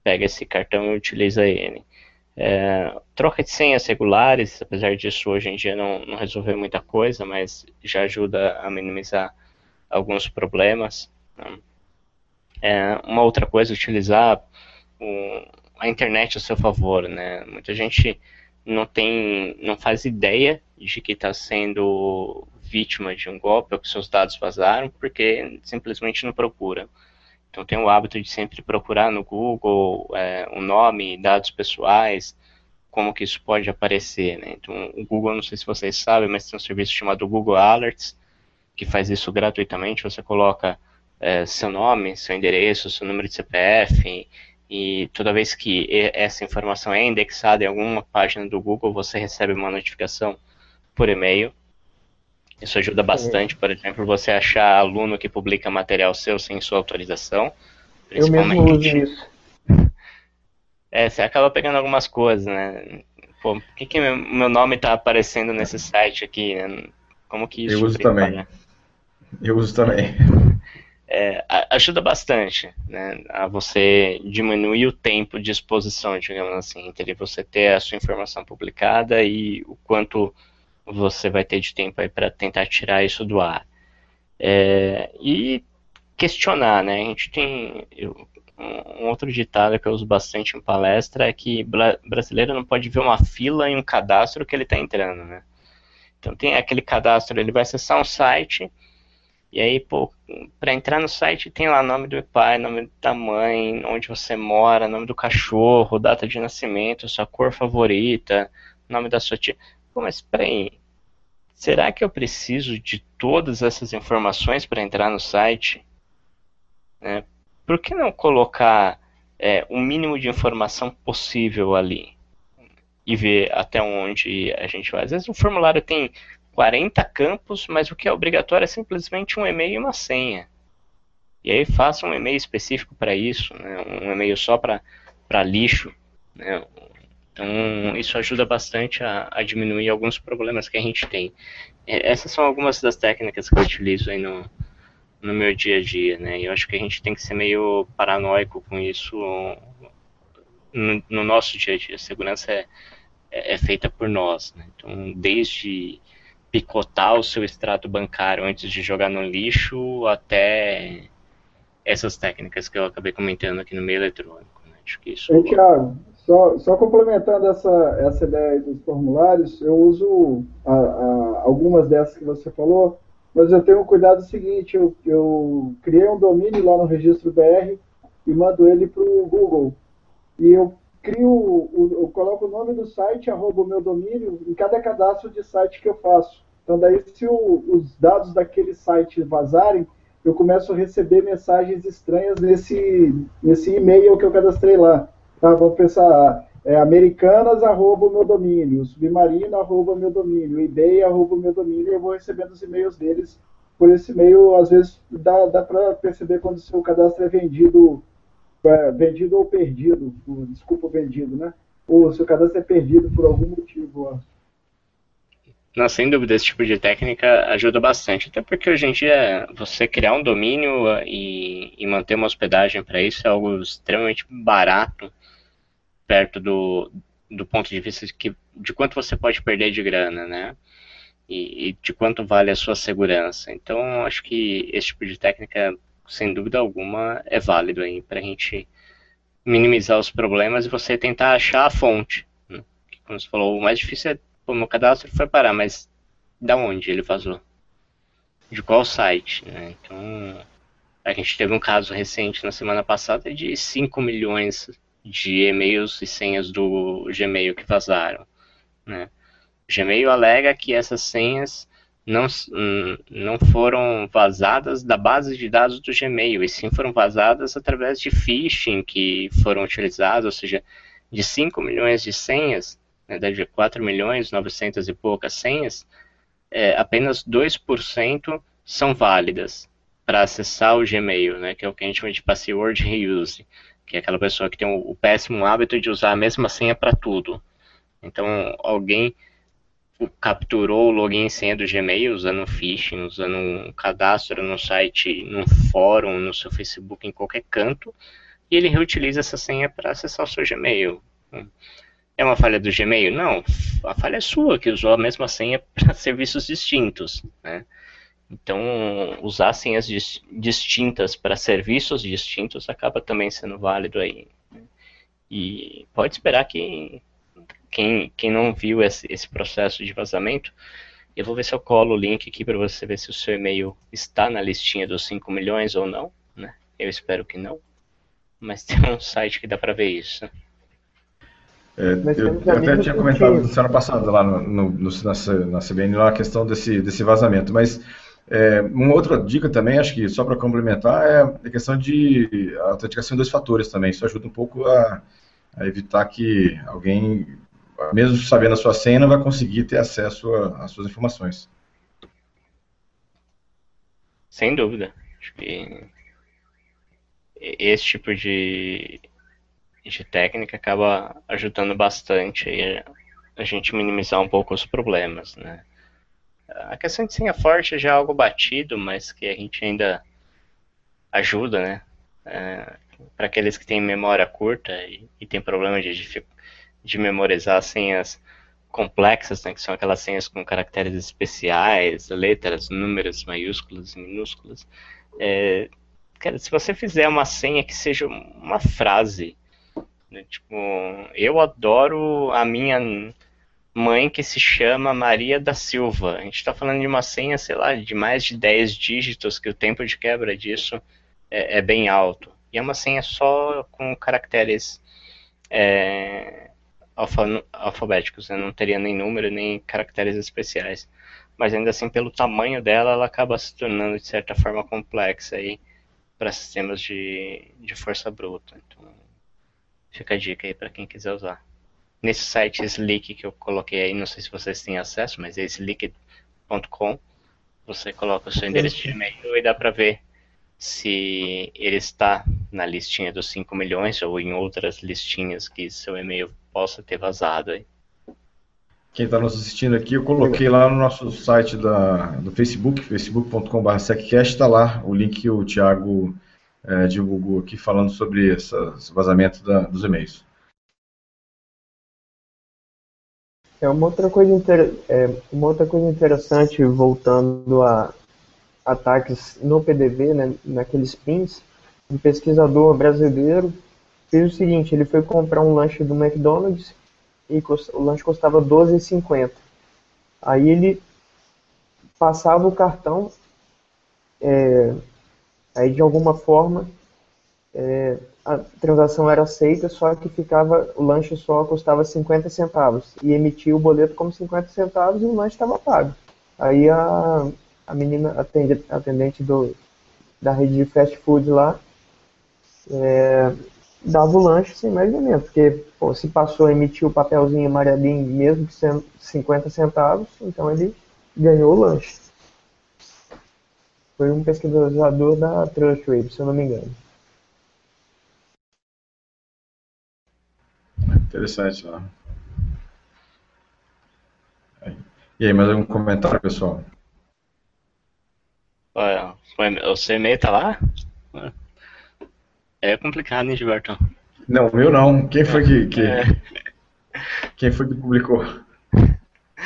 pega esse cartão e utiliza ele. É, troca de senhas regulares, apesar disso hoje em dia não, não resolveu muita coisa, mas já ajuda a minimizar alguns problemas. Né? É, uma outra coisa, utilizar o, a internet a seu favor, né? Muita gente não tem, não faz ideia de que está sendo vítima de um golpe ou que seus dados vazaram, porque simplesmente não procura. Então, tenho o hábito de sempre procurar no Google é, o nome, dados pessoais, como que isso pode aparecer. Né? Então, o Google, não sei se vocês sabem, mas tem um serviço chamado Google Alerts, que faz isso gratuitamente. Você coloca é, seu nome, seu endereço, seu número de CPF, e toda vez que essa informação é indexada em alguma página do Google, você recebe uma notificação por e-mail isso ajuda bastante, por exemplo, você achar aluno que publica material seu sem sua autorização. Eu mesmo uso isso. É, você acaba pegando algumas coisas, né? Pô, por que, que meu nome está aparecendo nesse site aqui, né? Como que isso... Eu uso também. Eu uso também. É, ajuda bastante, né? A você diminuir o tempo de exposição, digamos assim, entre você ter a sua informação publicada e o quanto você vai ter de tempo aí para tentar tirar isso do ar. É, e questionar, né? A gente tem um outro ditado que eu uso bastante em palestra é que brasileiro não pode ver uma fila em um cadastro que ele está entrando, né? Então tem aquele cadastro, ele vai acessar um site e aí, pô, para entrar no site tem lá nome do pai, nome da mãe, onde você mora, nome do cachorro, data de nascimento, sua cor favorita, nome da sua tia. Pô, mas peraí, será que eu preciso de todas essas informações para entrar no site? É, por que não colocar é, o mínimo de informação possível ali? E ver até onde a gente vai. Às vezes o formulário tem 40 campos, mas o que é obrigatório é simplesmente um e-mail e uma senha. E aí faça um e-mail específico para isso, né? um e-mail só para lixo, né? Então, isso ajuda bastante a, a, diminuir alguns problemas que a gente tem. É, essas são algumas das técnicas que eu utilizo aí no, no meu dia a dia, né? E eu acho que a gente tem que ser meio paranoico com isso no, no nosso dia a dia. A segurança é, é, é feita por nós, né? Então, desde picotar o seu extrato bancário antes de jogar no lixo até essas técnicas que eu acabei comentando aqui no meio eletrônico. Né? Acho que isso. Só, só complementando essa, essa ideia dos formulários, eu uso a, a, algumas dessas que você falou, mas eu tenho um cuidado seguinte, eu, eu criei um domínio lá no registro BR e mando ele para o Google. E eu crio, eu coloco o nome do site, arroba o meu domínio, em cada cadastro de site que eu faço. Então daí se o, os dados daquele site vazarem, eu começo a receber mensagens estranhas nesse, nesse e-mail que eu cadastrei lá. Tá, vamos pensar, é, americanas, arroba meu domínio, submarino, arroba meu domínio, eBay, arroba meu domínio, e eu vou recebendo os e-mails deles por esse e-mail, às vezes dá, dá para perceber quando o seu cadastro é vendido é, vendido ou perdido, desculpa, vendido, né? Ou se o cadastro é perdido por algum motivo. Ó. Não, sem dúvida, esse tipo de técnica ajuda bastante. Até porque hoje em dia você criar um domínio uh, e, e manter uma hospedagem para isso é algo extremamente barato, perto do, do ponto de vista de, que, de quanto você pode perder de grana, né? E, e de quanto vale a sua segurança. Então, acho que esse tipo de técnica, sem dúvida alguma, é válido aí para a gente minimizar os problemas e você tentar achar a fonte. Né? Como você falou, o mais difícil é Pô, meu cadastro foi parar, mas da onde ele vazou? De qual site? Né? Então, a gente teve um caso recente na semana passada de 5 milhões de e-mails e senhas do Gmail que vazaram. Né? O Gmail alega que essas senhas não, hum, não foram vazadas da base de dados do Gmail, e sim foram vazadas através de phishing que foram utilizados, ou seja, de 5 milhões de senhas, né, de 4 milhões 900 e poucas senhas, é, apenas 2% são válidas para acessar o Gmail, né, que é o que a gente chama de password reuse, que é aquela pessoa que tem o, o péssimo hábito de usar a mesma senha para tudo. Então, alguém capturou o login e senha do Gmail usando phishing, usando um cadastro no site, num fórum, no seu Facebook, em qualquer canto, e ele reutiliza essa senha para acessar o seu Gmail. É uma falha do Gmail? Não, a falha é sua, que usou a mesma senha para serviços distintos. Né? Então, usar senhas dis distintas para serviços distintos acaba também sendo válido aí. Né? E pode esperar que quem, quem não viu esse, esse processo de vazamento, eu vou ver se eu colo o link aqui para você ver se o seu e-mail está na listinha dos 5 milhões ou não. Né? Eu espero que não. Mas tem um site que dá para ver isso. É, eu, eu até tinha comentado na semana passada lá no, no, no, na, na CBN lá a questão desse, desse vazamento, mas é, uma outra dica também, acho que só para complementar, é a questão de autenticação em dois fatores também. Isso ajuda um pouco a, a evitar que alguém, mesmo sabendo a sua senha, não vai conseguir ter acesso às suas informações. Sem dúvida. Acho que esse tipo de de técnica acaba ajudando bastante a gente minimizar um pouco os problemas, né? A questão de senha forte já é algo batido, mas que a gente ainda ajuda, né? É, para aqueles que têm memória curta e, e têm problema de, de memorizar senhas complexas, né, que são aquelas senhas com caracteres especiais, letras, números, maiúsculos e minúsculas. É, cara, se você fizer uma senha que seja uma frase? Tipo, eu adoro a minha mãe que se chama Maria da Silva. A gente está falando de uma senha, sei lá, de mais de 10 dígitos, que o tempo de quebra disso é, é bem alto. E é uma senha só com caracteres é, alfa, alfabéticos, né? não teria nem número, nem caracteres especiais. Mas ainda assim, pelo tamanho dela, ela acaba se tornando, de certa forma, complexa para sistemas de, de força bruta. Então, Fica a dica aí para quem quiser usar. Nesse site Slick que eu coloquei aí, não sei se vocês têm acesso, mas é slick.com. Você coloca o seu endereço de e-mail e dá para ver se ele está na listinha dos 5 milhões ou em outras listinhas que seu e-mail possa ter vazado aí. Quem está nos assistindo aqui, eu coloquei lá no nosso site da, do Facebook, facebook.com.br está lá o link que o Thiago é, divulgou aqui falando sobre essa, esse vazamento da, dos e-mails. É uma outra coisa inter... é, uma outra coisa interessante voltando a ataques no PDV, né, naqueles pins, um pesquisador brasileiro fez o seguinte, ele foi comprar um lanche do McDonald's e o lanche custava 12,50. Aí ele passava o cartão é, Aí, de alguma forma, é, a transação era aceita, só que ficava o lanche só custava 50 centavos. E emitia o boleto como 50 centavos e o lanche estava pago. Aí a, a menina atendente do, da rede de fast food lá é, dava o lanche sem mais nem menos, porque pô, se passou a emitir o papelzinho amarelinho mesmo que sendo 50 centavos, então ele ganhou o lanche. Foi um pesquisador da Trustwave, se eu não me engano. Interessante lá. E aí, mais algum comentário, pessoal? Olha, o seu e-mail tá lá? É complicado, hein, Gilberto? Não, meu não. Quem foi que, que é. quem foi que publicou?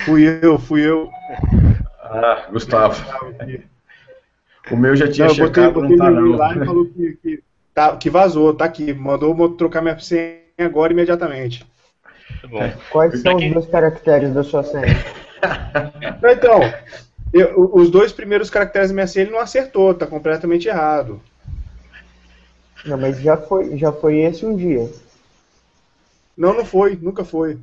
Fui eu, fui eu. Ah, Gustavo. O meu já tinha não, checado, botei, botei não tá não. Lá e falou que, que, tá, que vazou, tá aqui. Mandou trocar minha senha agora imediatamente. Tá Quais são os dois caracteres da sua senha? então, eu, os dois primeiros caracteres da minha senha ele não acertou, tá completamente errado. Não, mas já foi, já foi esse um dia. Não, não foi, nunca foi.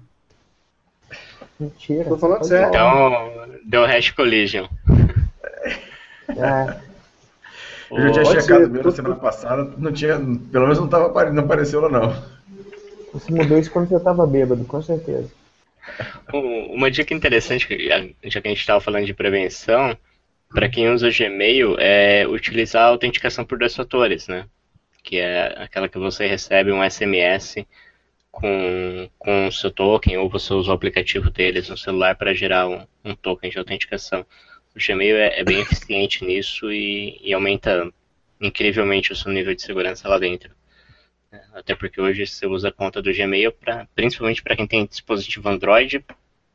Mentira. Tô falando sério. Então, deu hash collision. É. Eu já tinha Pode checado ser, na semana passada, não tinha, pelo menos não, tava, não apareceu lá não. Você mudou isso quando você estava bêbado, com certeza. Uma dica interessante, já que a gente estava falando de prevenção, para quem usa Gmail, é utilizar a autenticação por dois fatores, né? que é aquela que você recebe um SMS com, com o seu token, ou você usa o aplicativo deles no celular para gerar um, um, token de autenticação. O Gmail é, é bem eficiente nisso e, e, aumenta incrivelmente o seu nível de segurança lá dentro. Até porque hoje você usa a conta do Gmail, pra, principalmente para quem tem dispositivo Android,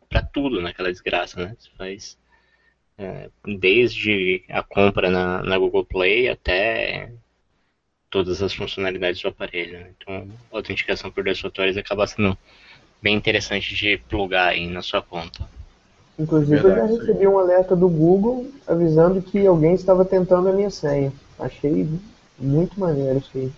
para tudo naquela desgraça, né? Você faz é, desde a compra na, na Google Play até todas as funcionalidades do aparelho. Né? Então, a autenticação por dois fatores acaba sendo bem interessante de plugar aí na sua conta. Inclusive, Verdade, eu já recebi um alerta do Google avisando que alguém estava tentando a minha senha. Achei muito maneiro isso aí.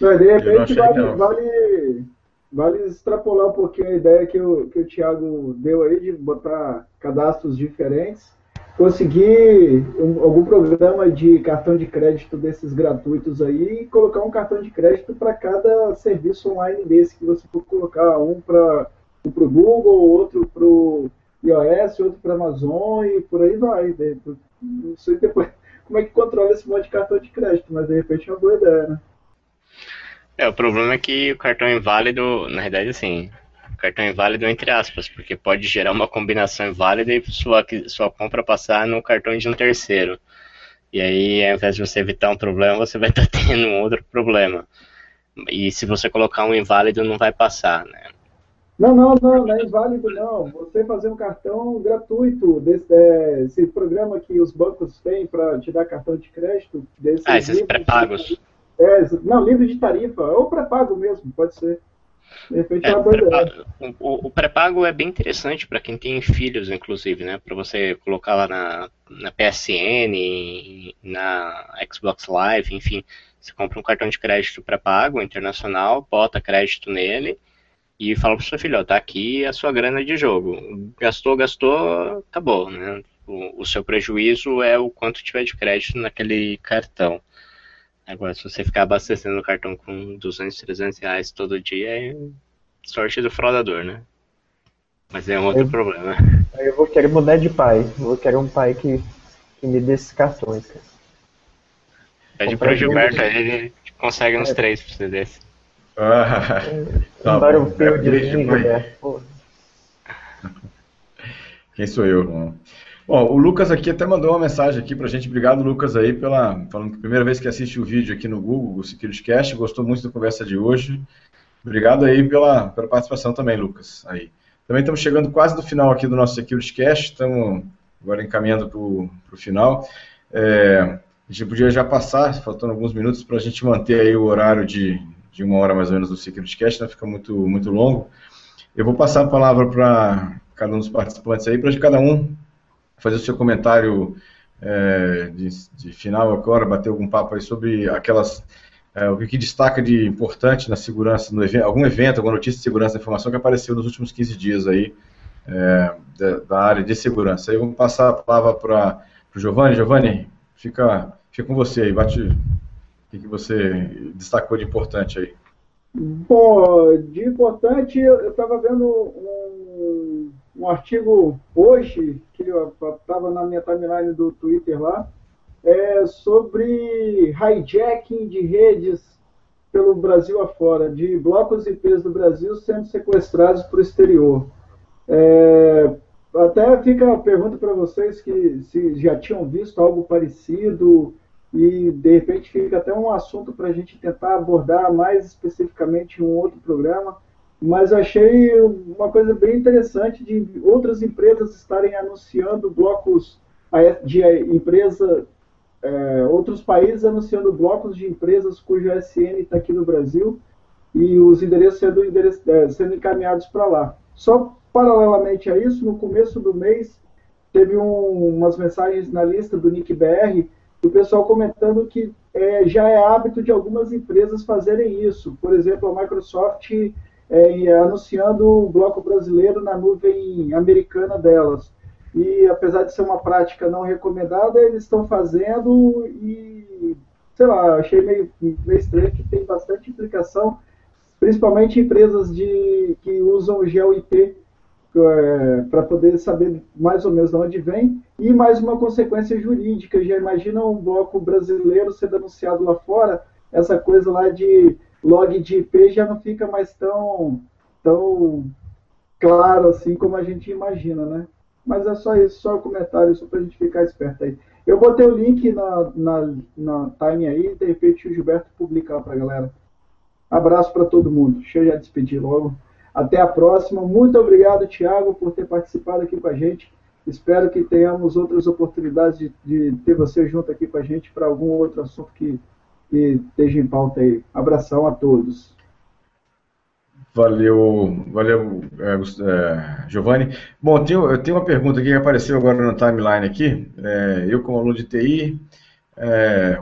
Mas, de repente, vale, vale, vale extrapolar um pouquinho a ideia que o, que o Thiago deu aí de botar cadastros diferentes conseguir um, algum programa de cartão de crédito desses gratuitos aí e colocar um cartão de crédito para cada serviço online desse que você for colocar, um para o Google, outro para o iOS, outro para Amazon e por aí vai. Não sei depois como é que controla esse monte de cartão de crédito, mas de repente é uma boa ideia, né? É, o problema é que o cartão inválido, na verdade, assim, cartão inválido entre aspas, porque pode gerar uma combinação inválida e sua, sua compra passar no cartão de um terceiro. E aí, ao invés de você evitar um problema, você vai estar tendo um outro problema. E se você colocar um inválido, não vai passar, né? Não, não, não, não é inválido não. Você fazer um cartão gratuito, desse, é, esse programa que os bancos têm para te dar cartão de crédito. ah, esses pré-pagos. É, não, livro de tarifa, ou pré-pago mesmo, pode ser. De repente é, é uma pré o, o pré-pago é bem interessante para quem tem filhos, inclusive, né? Para você colocar lá na, na PSN, na Xbox Live, enfim. Você compra um cartão de crédito pré-pago internacional, bota crédito nele e fala pro seu filho, ó, tá aqui a sua grana de jogo. Gastou, gastou, acabou, né? O, o seu prejuízo é o quanto tiver de crédito naquele cartão. Agora, se você ficar abastecendo o cartão com 200, 300 reais todo dia, é sorte do fraudador, né? Mas é um outro eu, problema. Eu vou querer mudar de pai. Eu vou querer um pai que, que me dê esses cartões, cara. Pede pro Gilberto ele consegue uns é. três pra você desse. Ah, tá um Battlefield, Gilberto. Quem sou eu, não? Bom, o Lucas aqui até mandou uma mensagem aqui pra gente. Obrigado, Lucas, aí, pela. Falando que a primeira vez que assiste o vídeo aqui no Google, o SecurityCast, gostou muito da conversa de hoje. Obrigado aí pela, pela participação também, Lucas. Aí. Também estamos chegando quase no final aqui do nosso SecurityCast, estamos agora encaminhando para o final. É, a gente podia já passar, faltando alguns minutos, para a gente manter aí o horário de, de uma hora mais ou menos do SecurityCast, não fica muito, muito longo. Eu vou passar a palavra para cada um dos participantes aí, para cada um fazer o seu comentário é, de, de, final agora, bater algum papo aí sobre aquelas é, o que destaca de importante na segurança, no evento, algum evento, alguma notícia de segurança da informação que apareceu nos últimos 15 dias aí é, da, da, área de segurança. Aí vamos passar a palavra para o Giovanni. Giovanni, fica, fica com você aí, bate que, que você destacou de importante aí. Bom, de importante, eu estava vendo um, um artigo hoje, que estava na minha timeline do Twitter lá, é sobre hijacking de redes pelo Brasil afora, de blocos IPs do Brasil sendo sequestrados para o exterior. É, até fica a pergunta para vocês que se já tinham visto algo parecido e de repente fica até um assunto para a gente tentar abordar mais especificamente em um outro programa. Mas achei uma coisa bem interessante de outras empresas estarem anunciando blocos de empresa, é, outros países anunciando blocos de empresas cujo SN está aqui no Brasil e os endereços sendo, é, sendo encaminhados para lá. Só paralelamente a isso, no começo do mês, teve um, umas mensagens na lista do NICBR, o pessoal comentando que é, já é hábito de algumas empresas fazerem isso. Por exemplo, a Microsoft é, anunciando o bloco brasileiro na nuvem americana delas. E apesar de ser uma prática não recomendada, eles estão fazendo e, sei lá, achei meio, meio estranho que tem bastante implicação, principalmente empresas de, que usam o GeoIP é, para poder saber mais ou menos de onde vem, e mais uma consequência jurídica. Já imagina um bloco brasileiro sendo anunciado lá fora, essa coisa lá de log de IP já não fica mais tão, tão claro assim como a gente imagina, né? Mas é só isso, só o um comentário, só para a gente ficar esperto aí. Eu botei o link na, na, na time aí, de repente o Gilberto publicar para a galera. Abraço para todo mundo. Deixa eu já despedir logo. Até a próxima. Muito obrigado, Tiago, por ter participado aqui com a gente. Espero que tenhamos outras oportunidades de, de ter você junto aqui com a gente para algum outro assunto que que esteja em pauta aí. Abração a todos. Valeu, valeu, é, é, Giovanni. Bom, tenho, eu tenho uma pergunta aqui que apareceu agora no timeline aqui. É, eu, como aluno de TI, é,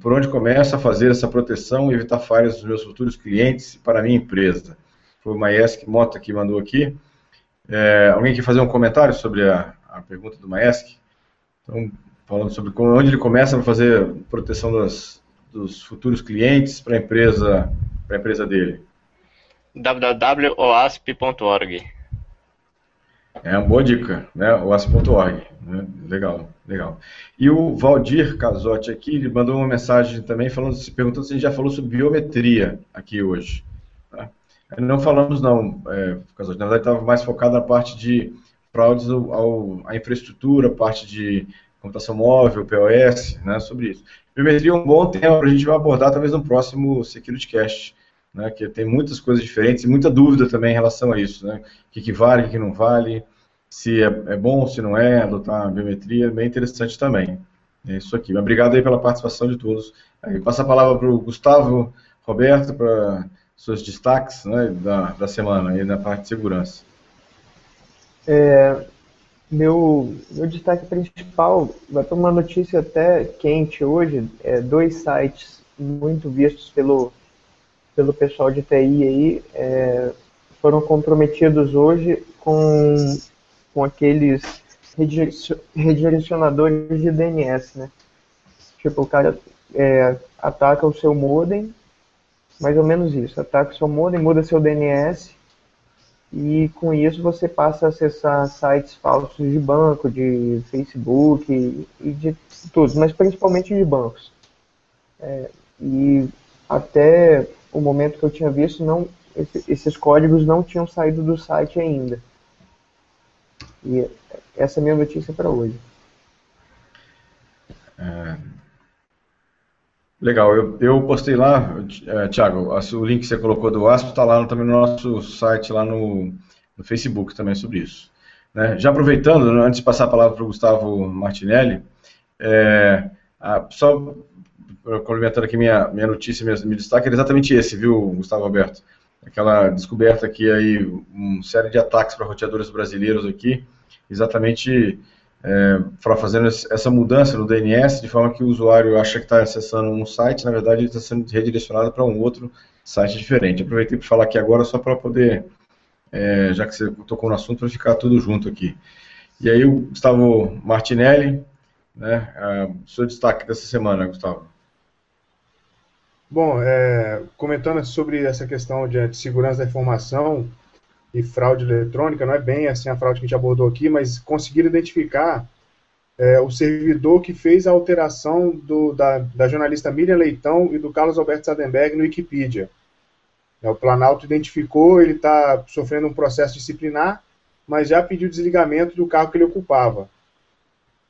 por onde começo a fazer essa proteção e evitar falhas dos meus futuros clientes para a minha empresa? Foi o Maesc Mota que mandou aqui. É, alguém quer fazer um comentário sobre a, a pergunta do Maesc? Então, falando sobre onde ele começa a fazer proteção das, dos futuros clientes para a empresa, empresa dele. www.oasp.org É uma boa dica, né? oasp.org. Né? Legal, legal. E o Valdir Casotti aqui, ele mandou uma mensagem também falando, se perguntando se a gente já falou sobre biometria aqui hoje. Tá? Não falamos não, é, Casotti, na verdade estava mais focado na parte de fraudes ao, ao, à infraestrutura, parte de computação móvel, POS, né, sobre isso. Biometria é um bom tema para a gente abordar talvez no próximo SecurityCast, né, que tem muitas coisas diferentes e muita dúvida também em relação a isso, né, o que, que vale, o que não vale, se é, é bom, se não é, adotar a biometria, bem interessante também. É isso aqui. Obrigado aí pela participação de todos. Passa a palavra para o Gustavo Roberto para seus destaques né, da, da semana aí na parte de segurança. É, meu, meu destaque principal vai para uma notícia até quente hoje, é, dois sites muito vistos pelo, pelo pessoal de TI aí é, foram comprometidos hoje com, com aqueles redirecionadores de DNS, né? Tipo, o cara é, ataca o seu modem, mais ou menos isso, ataca seu modem, muda seu DNS e com isso você passa a acessar sites falsos de banco, de Facebook e de tudo, mas principalmente de bancos. É, e até o momento que eu tinha visto, não, esses códigos não tinham saído do site ainda. E essa é a minha notícia para hoje. É, Legal, eu, eu postei lá, é, Thiago, o link que você colocou do ASP está lá também no nosso site, lá no, no Facebook também sobre isso. Né? Já aproveitando, né, antes de passar a palavra para o Gustavo Martinelli, é, a, só complementando aqui minha, minha notícia, meu, meu destaque, era exatamente esse, viu, Gustavo Alberto? Aquela descoberta aqui aí, uma série de ataques para roteadores brasileiros aqui, exatamente é, fazer essa mudança no DNS, de forma que o usuário acha que está acessando um site, na verdade ele está sendo redirecionado para um outro site diferente. Aproveitei para falar aqui agora só para poder, é, já que você tocou no assunto, para ficar tudo junto aqui. E aí o Gustavo Martinelli, né, é, seu destaque dessa semana, Gustavo. Bom, é, comentando sobre essa questão de, de segurança da informação, e fraude eletrônica, não é bem assim a fraude que a gente abordou aqui, mas conseguir identificar é, o servidor que fez a alteração do, da, da, jornalista Miriam Leitão e do Carlos Alberto Sadenberg no Wikipedia. É, o Planalto identificou, ele está sofrendo um processo disciplinar, mas já pediu desligamento do cargo que ele ocupava.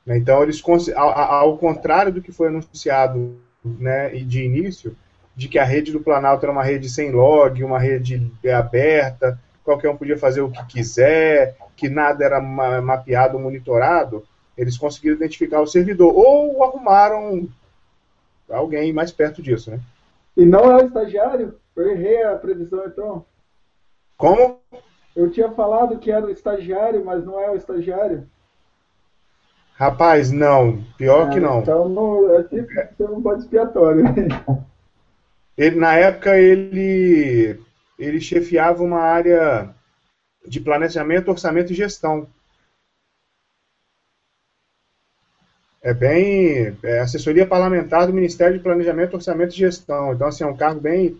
Né, então, eles, ao, ao contrário do que foi anunciado né, de início, de que a rede do Planalto era uma rede sem log, uma rede aberta, qualquer um podia fazer o que quiser, que nada era mapeado, monitorado, eles conseguiram identificar o servidor, ou arrumaram alguém mais perto disso, né? E não é o estagiário? Eu errei a previsão, então. Como? Eu tinha falado que era o estagiário, mas não é o estagiário. Rapaz, não. Pior que não. Então não, é tipo, você não pode expiatório. Ele, na época, ele, ele chefiava uma área de planejamento, orçamento e gestão. É bem é assessoria parlamentar do Ministério de Planejamento, Orçamento e Gestão. Então, assim, é um cargo bem.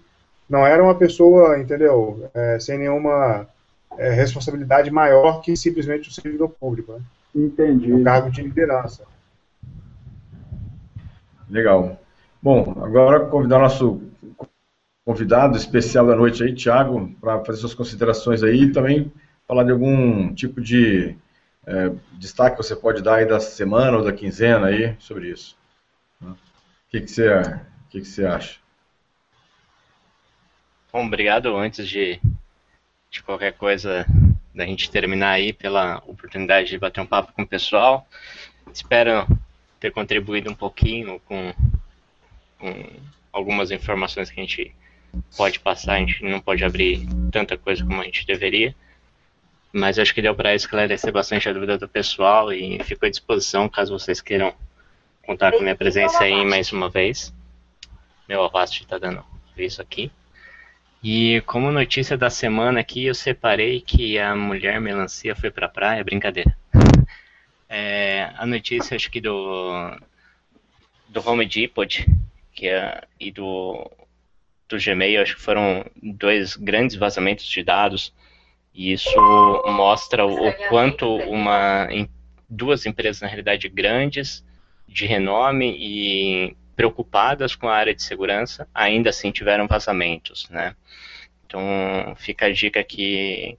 Não era uma pessoa, entendeu? É, sem nenhuma é, responsabilidade maior que simplesmente o servidor público. Né? Entendi. Um cargo de liderança. Legal. Bom, agora convidar o nosso convidado especial da noite aí, Tiago, para fazer suas considerações aí e também falar de algum tipo de é, destaque que você pode dar aí da semana ou da quinzena aí sobre isso. O que, que, você, que, que você acha? Bom, obrigado antes de, de qualquer coisa da gente terminar aí pela oportunidade de bater um papo com o pessoal. Espero ter contribuído um pouquinho com, com algumas informações que a gente pode passar, a gente não pode abrir tanta coisa como a gente deveria. Mas acho que deu para esclarecer bastante a dúvida do pessoal e fico à disposição caso vocês queiram contar com minha presença aí mais uma vez. Meu Avast está dando isso aqui. E como notícia da semana aqui, eu separei que a mulher melancia foi para praia, brincadeira. É, a notícia, acho que do, do Home Depot que é, e do, do Gmail, acho que foram dois grandes vazamentos de dados e isso mostra o, quanto uma, duas empresas, na realidade, grandes, de renome e preocupadas com a área de segurança, ainda assim tiveram vazamentos, né? Então, fica a dica que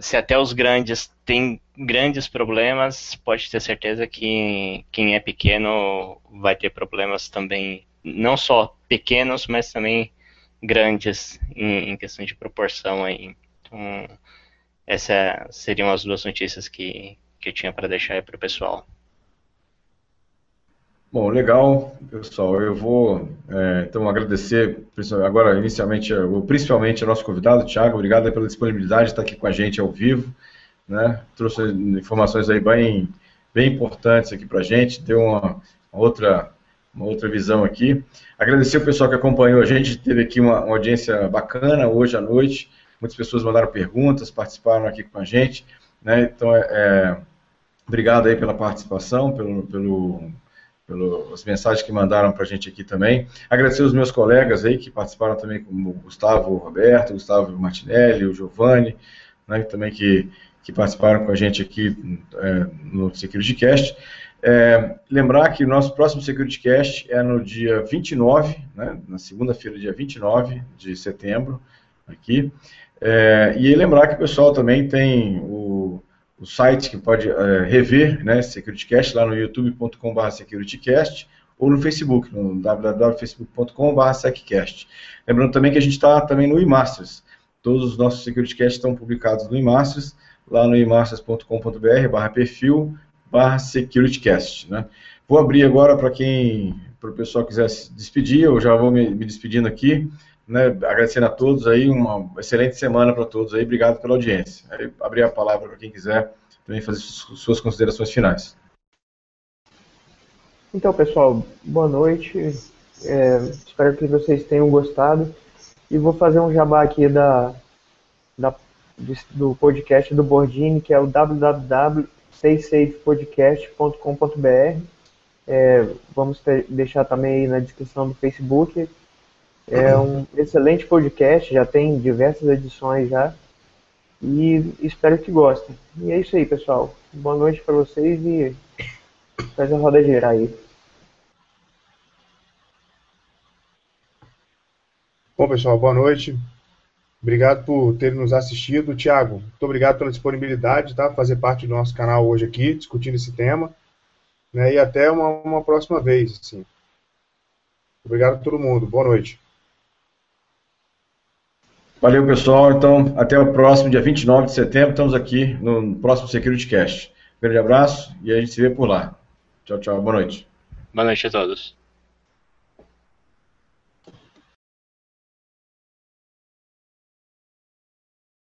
se até os grandes têm grandes problemas, pode ter certeza que quem é pequeno vai ter problemas também, não só pequenos, mas também grandes em, em questão de proporção aí. Então, essas seriam as duas notícias que, que eu tinha para deixar aí para o pessoal. Bom, legal, pessoal. Eu vou é, então agradecer agora inicialmente, principalmente ao nosso convidado, Thiago. Obrigado pela disponibilidade de estar aqui com a gente ao vivo. Né? Trouxe informações aí bem, bem importantes aqui para a gente. Deu uma, uma, outra uma outra visão aqui. Agradecer o pessoal que acompanhou a gente. Teve aqui uma, uma audiência bacana hoje à noite. Muitas pessoas mandaram perguntas, participaram aqui com a gente. Né? Então, é, é, obrigado aí pela participação, pelo, pelo, pelas mensagens que mandaram para a gente aqui também. Agradecer os meus colegas aí que participaram também, como o Gustavo Roberto, Gustavo Martinelli, o Giovanni, né, também que, que participaram com a gente aqui é, no SecurityCast. É, lembrar que o nosso próximo SecurityCast é no dia 29, né, na segunda-feira, dia 29 de setembro, aqui. É, e lembrar que o pessoal também tem o, o site que pode é, rever, né, SecurityCast, lá no youtube.com.br SecurityCast, ou no Facebook, no www.facebook.com.br SecCast. Lembrando também que a gente está também no eMasters. Todos os nossos SecurityCasts estão publicados no eMasters, lá no emasters.com.br barra perfil barra SecurityCast. Né? Vou abrir agora para quem, para o pessoal quiser se despedir, eu já vou me, me despedindo aqui né, agradecendo a todos aí, uma excelente semana para todos aí, obrigado pela audiência. Aí, abrir a palavra para quem quiser também fazer suas considerações finais. Então, pessoal, boa noite. É, espero que vocês tenham gostado. E vou fazer um jabá aqui da, da do podcast do Bordini, que é o www.saysafepodcast.com.br. É, vamos ter, deixar também aí na descrição do Facebook é um excelente podcast, já tem diversas edições já. E espero que gostem. E é isso aí, pessoal. Boa noite para vocês e Faz a roda girar aí. Bom, pessoal, boa noite. Obrigado por ter nos assistido. Tiago, muito obrigado pela disponibilidade, tá? Fazer parte do nosso canal hoje aqui, discutindo esse tema. Né? E até uma, uma próxima vez, assim. Obrigado a todo mundo. Boa noite. Valeu, pessoal. Então, até o próximo, dia 29 de setembro. Estamos aqui no próximo Security Cast. grande abraço e a gente se vê por lá. Tchau, tchau. Boa noite. Boa noite a todos.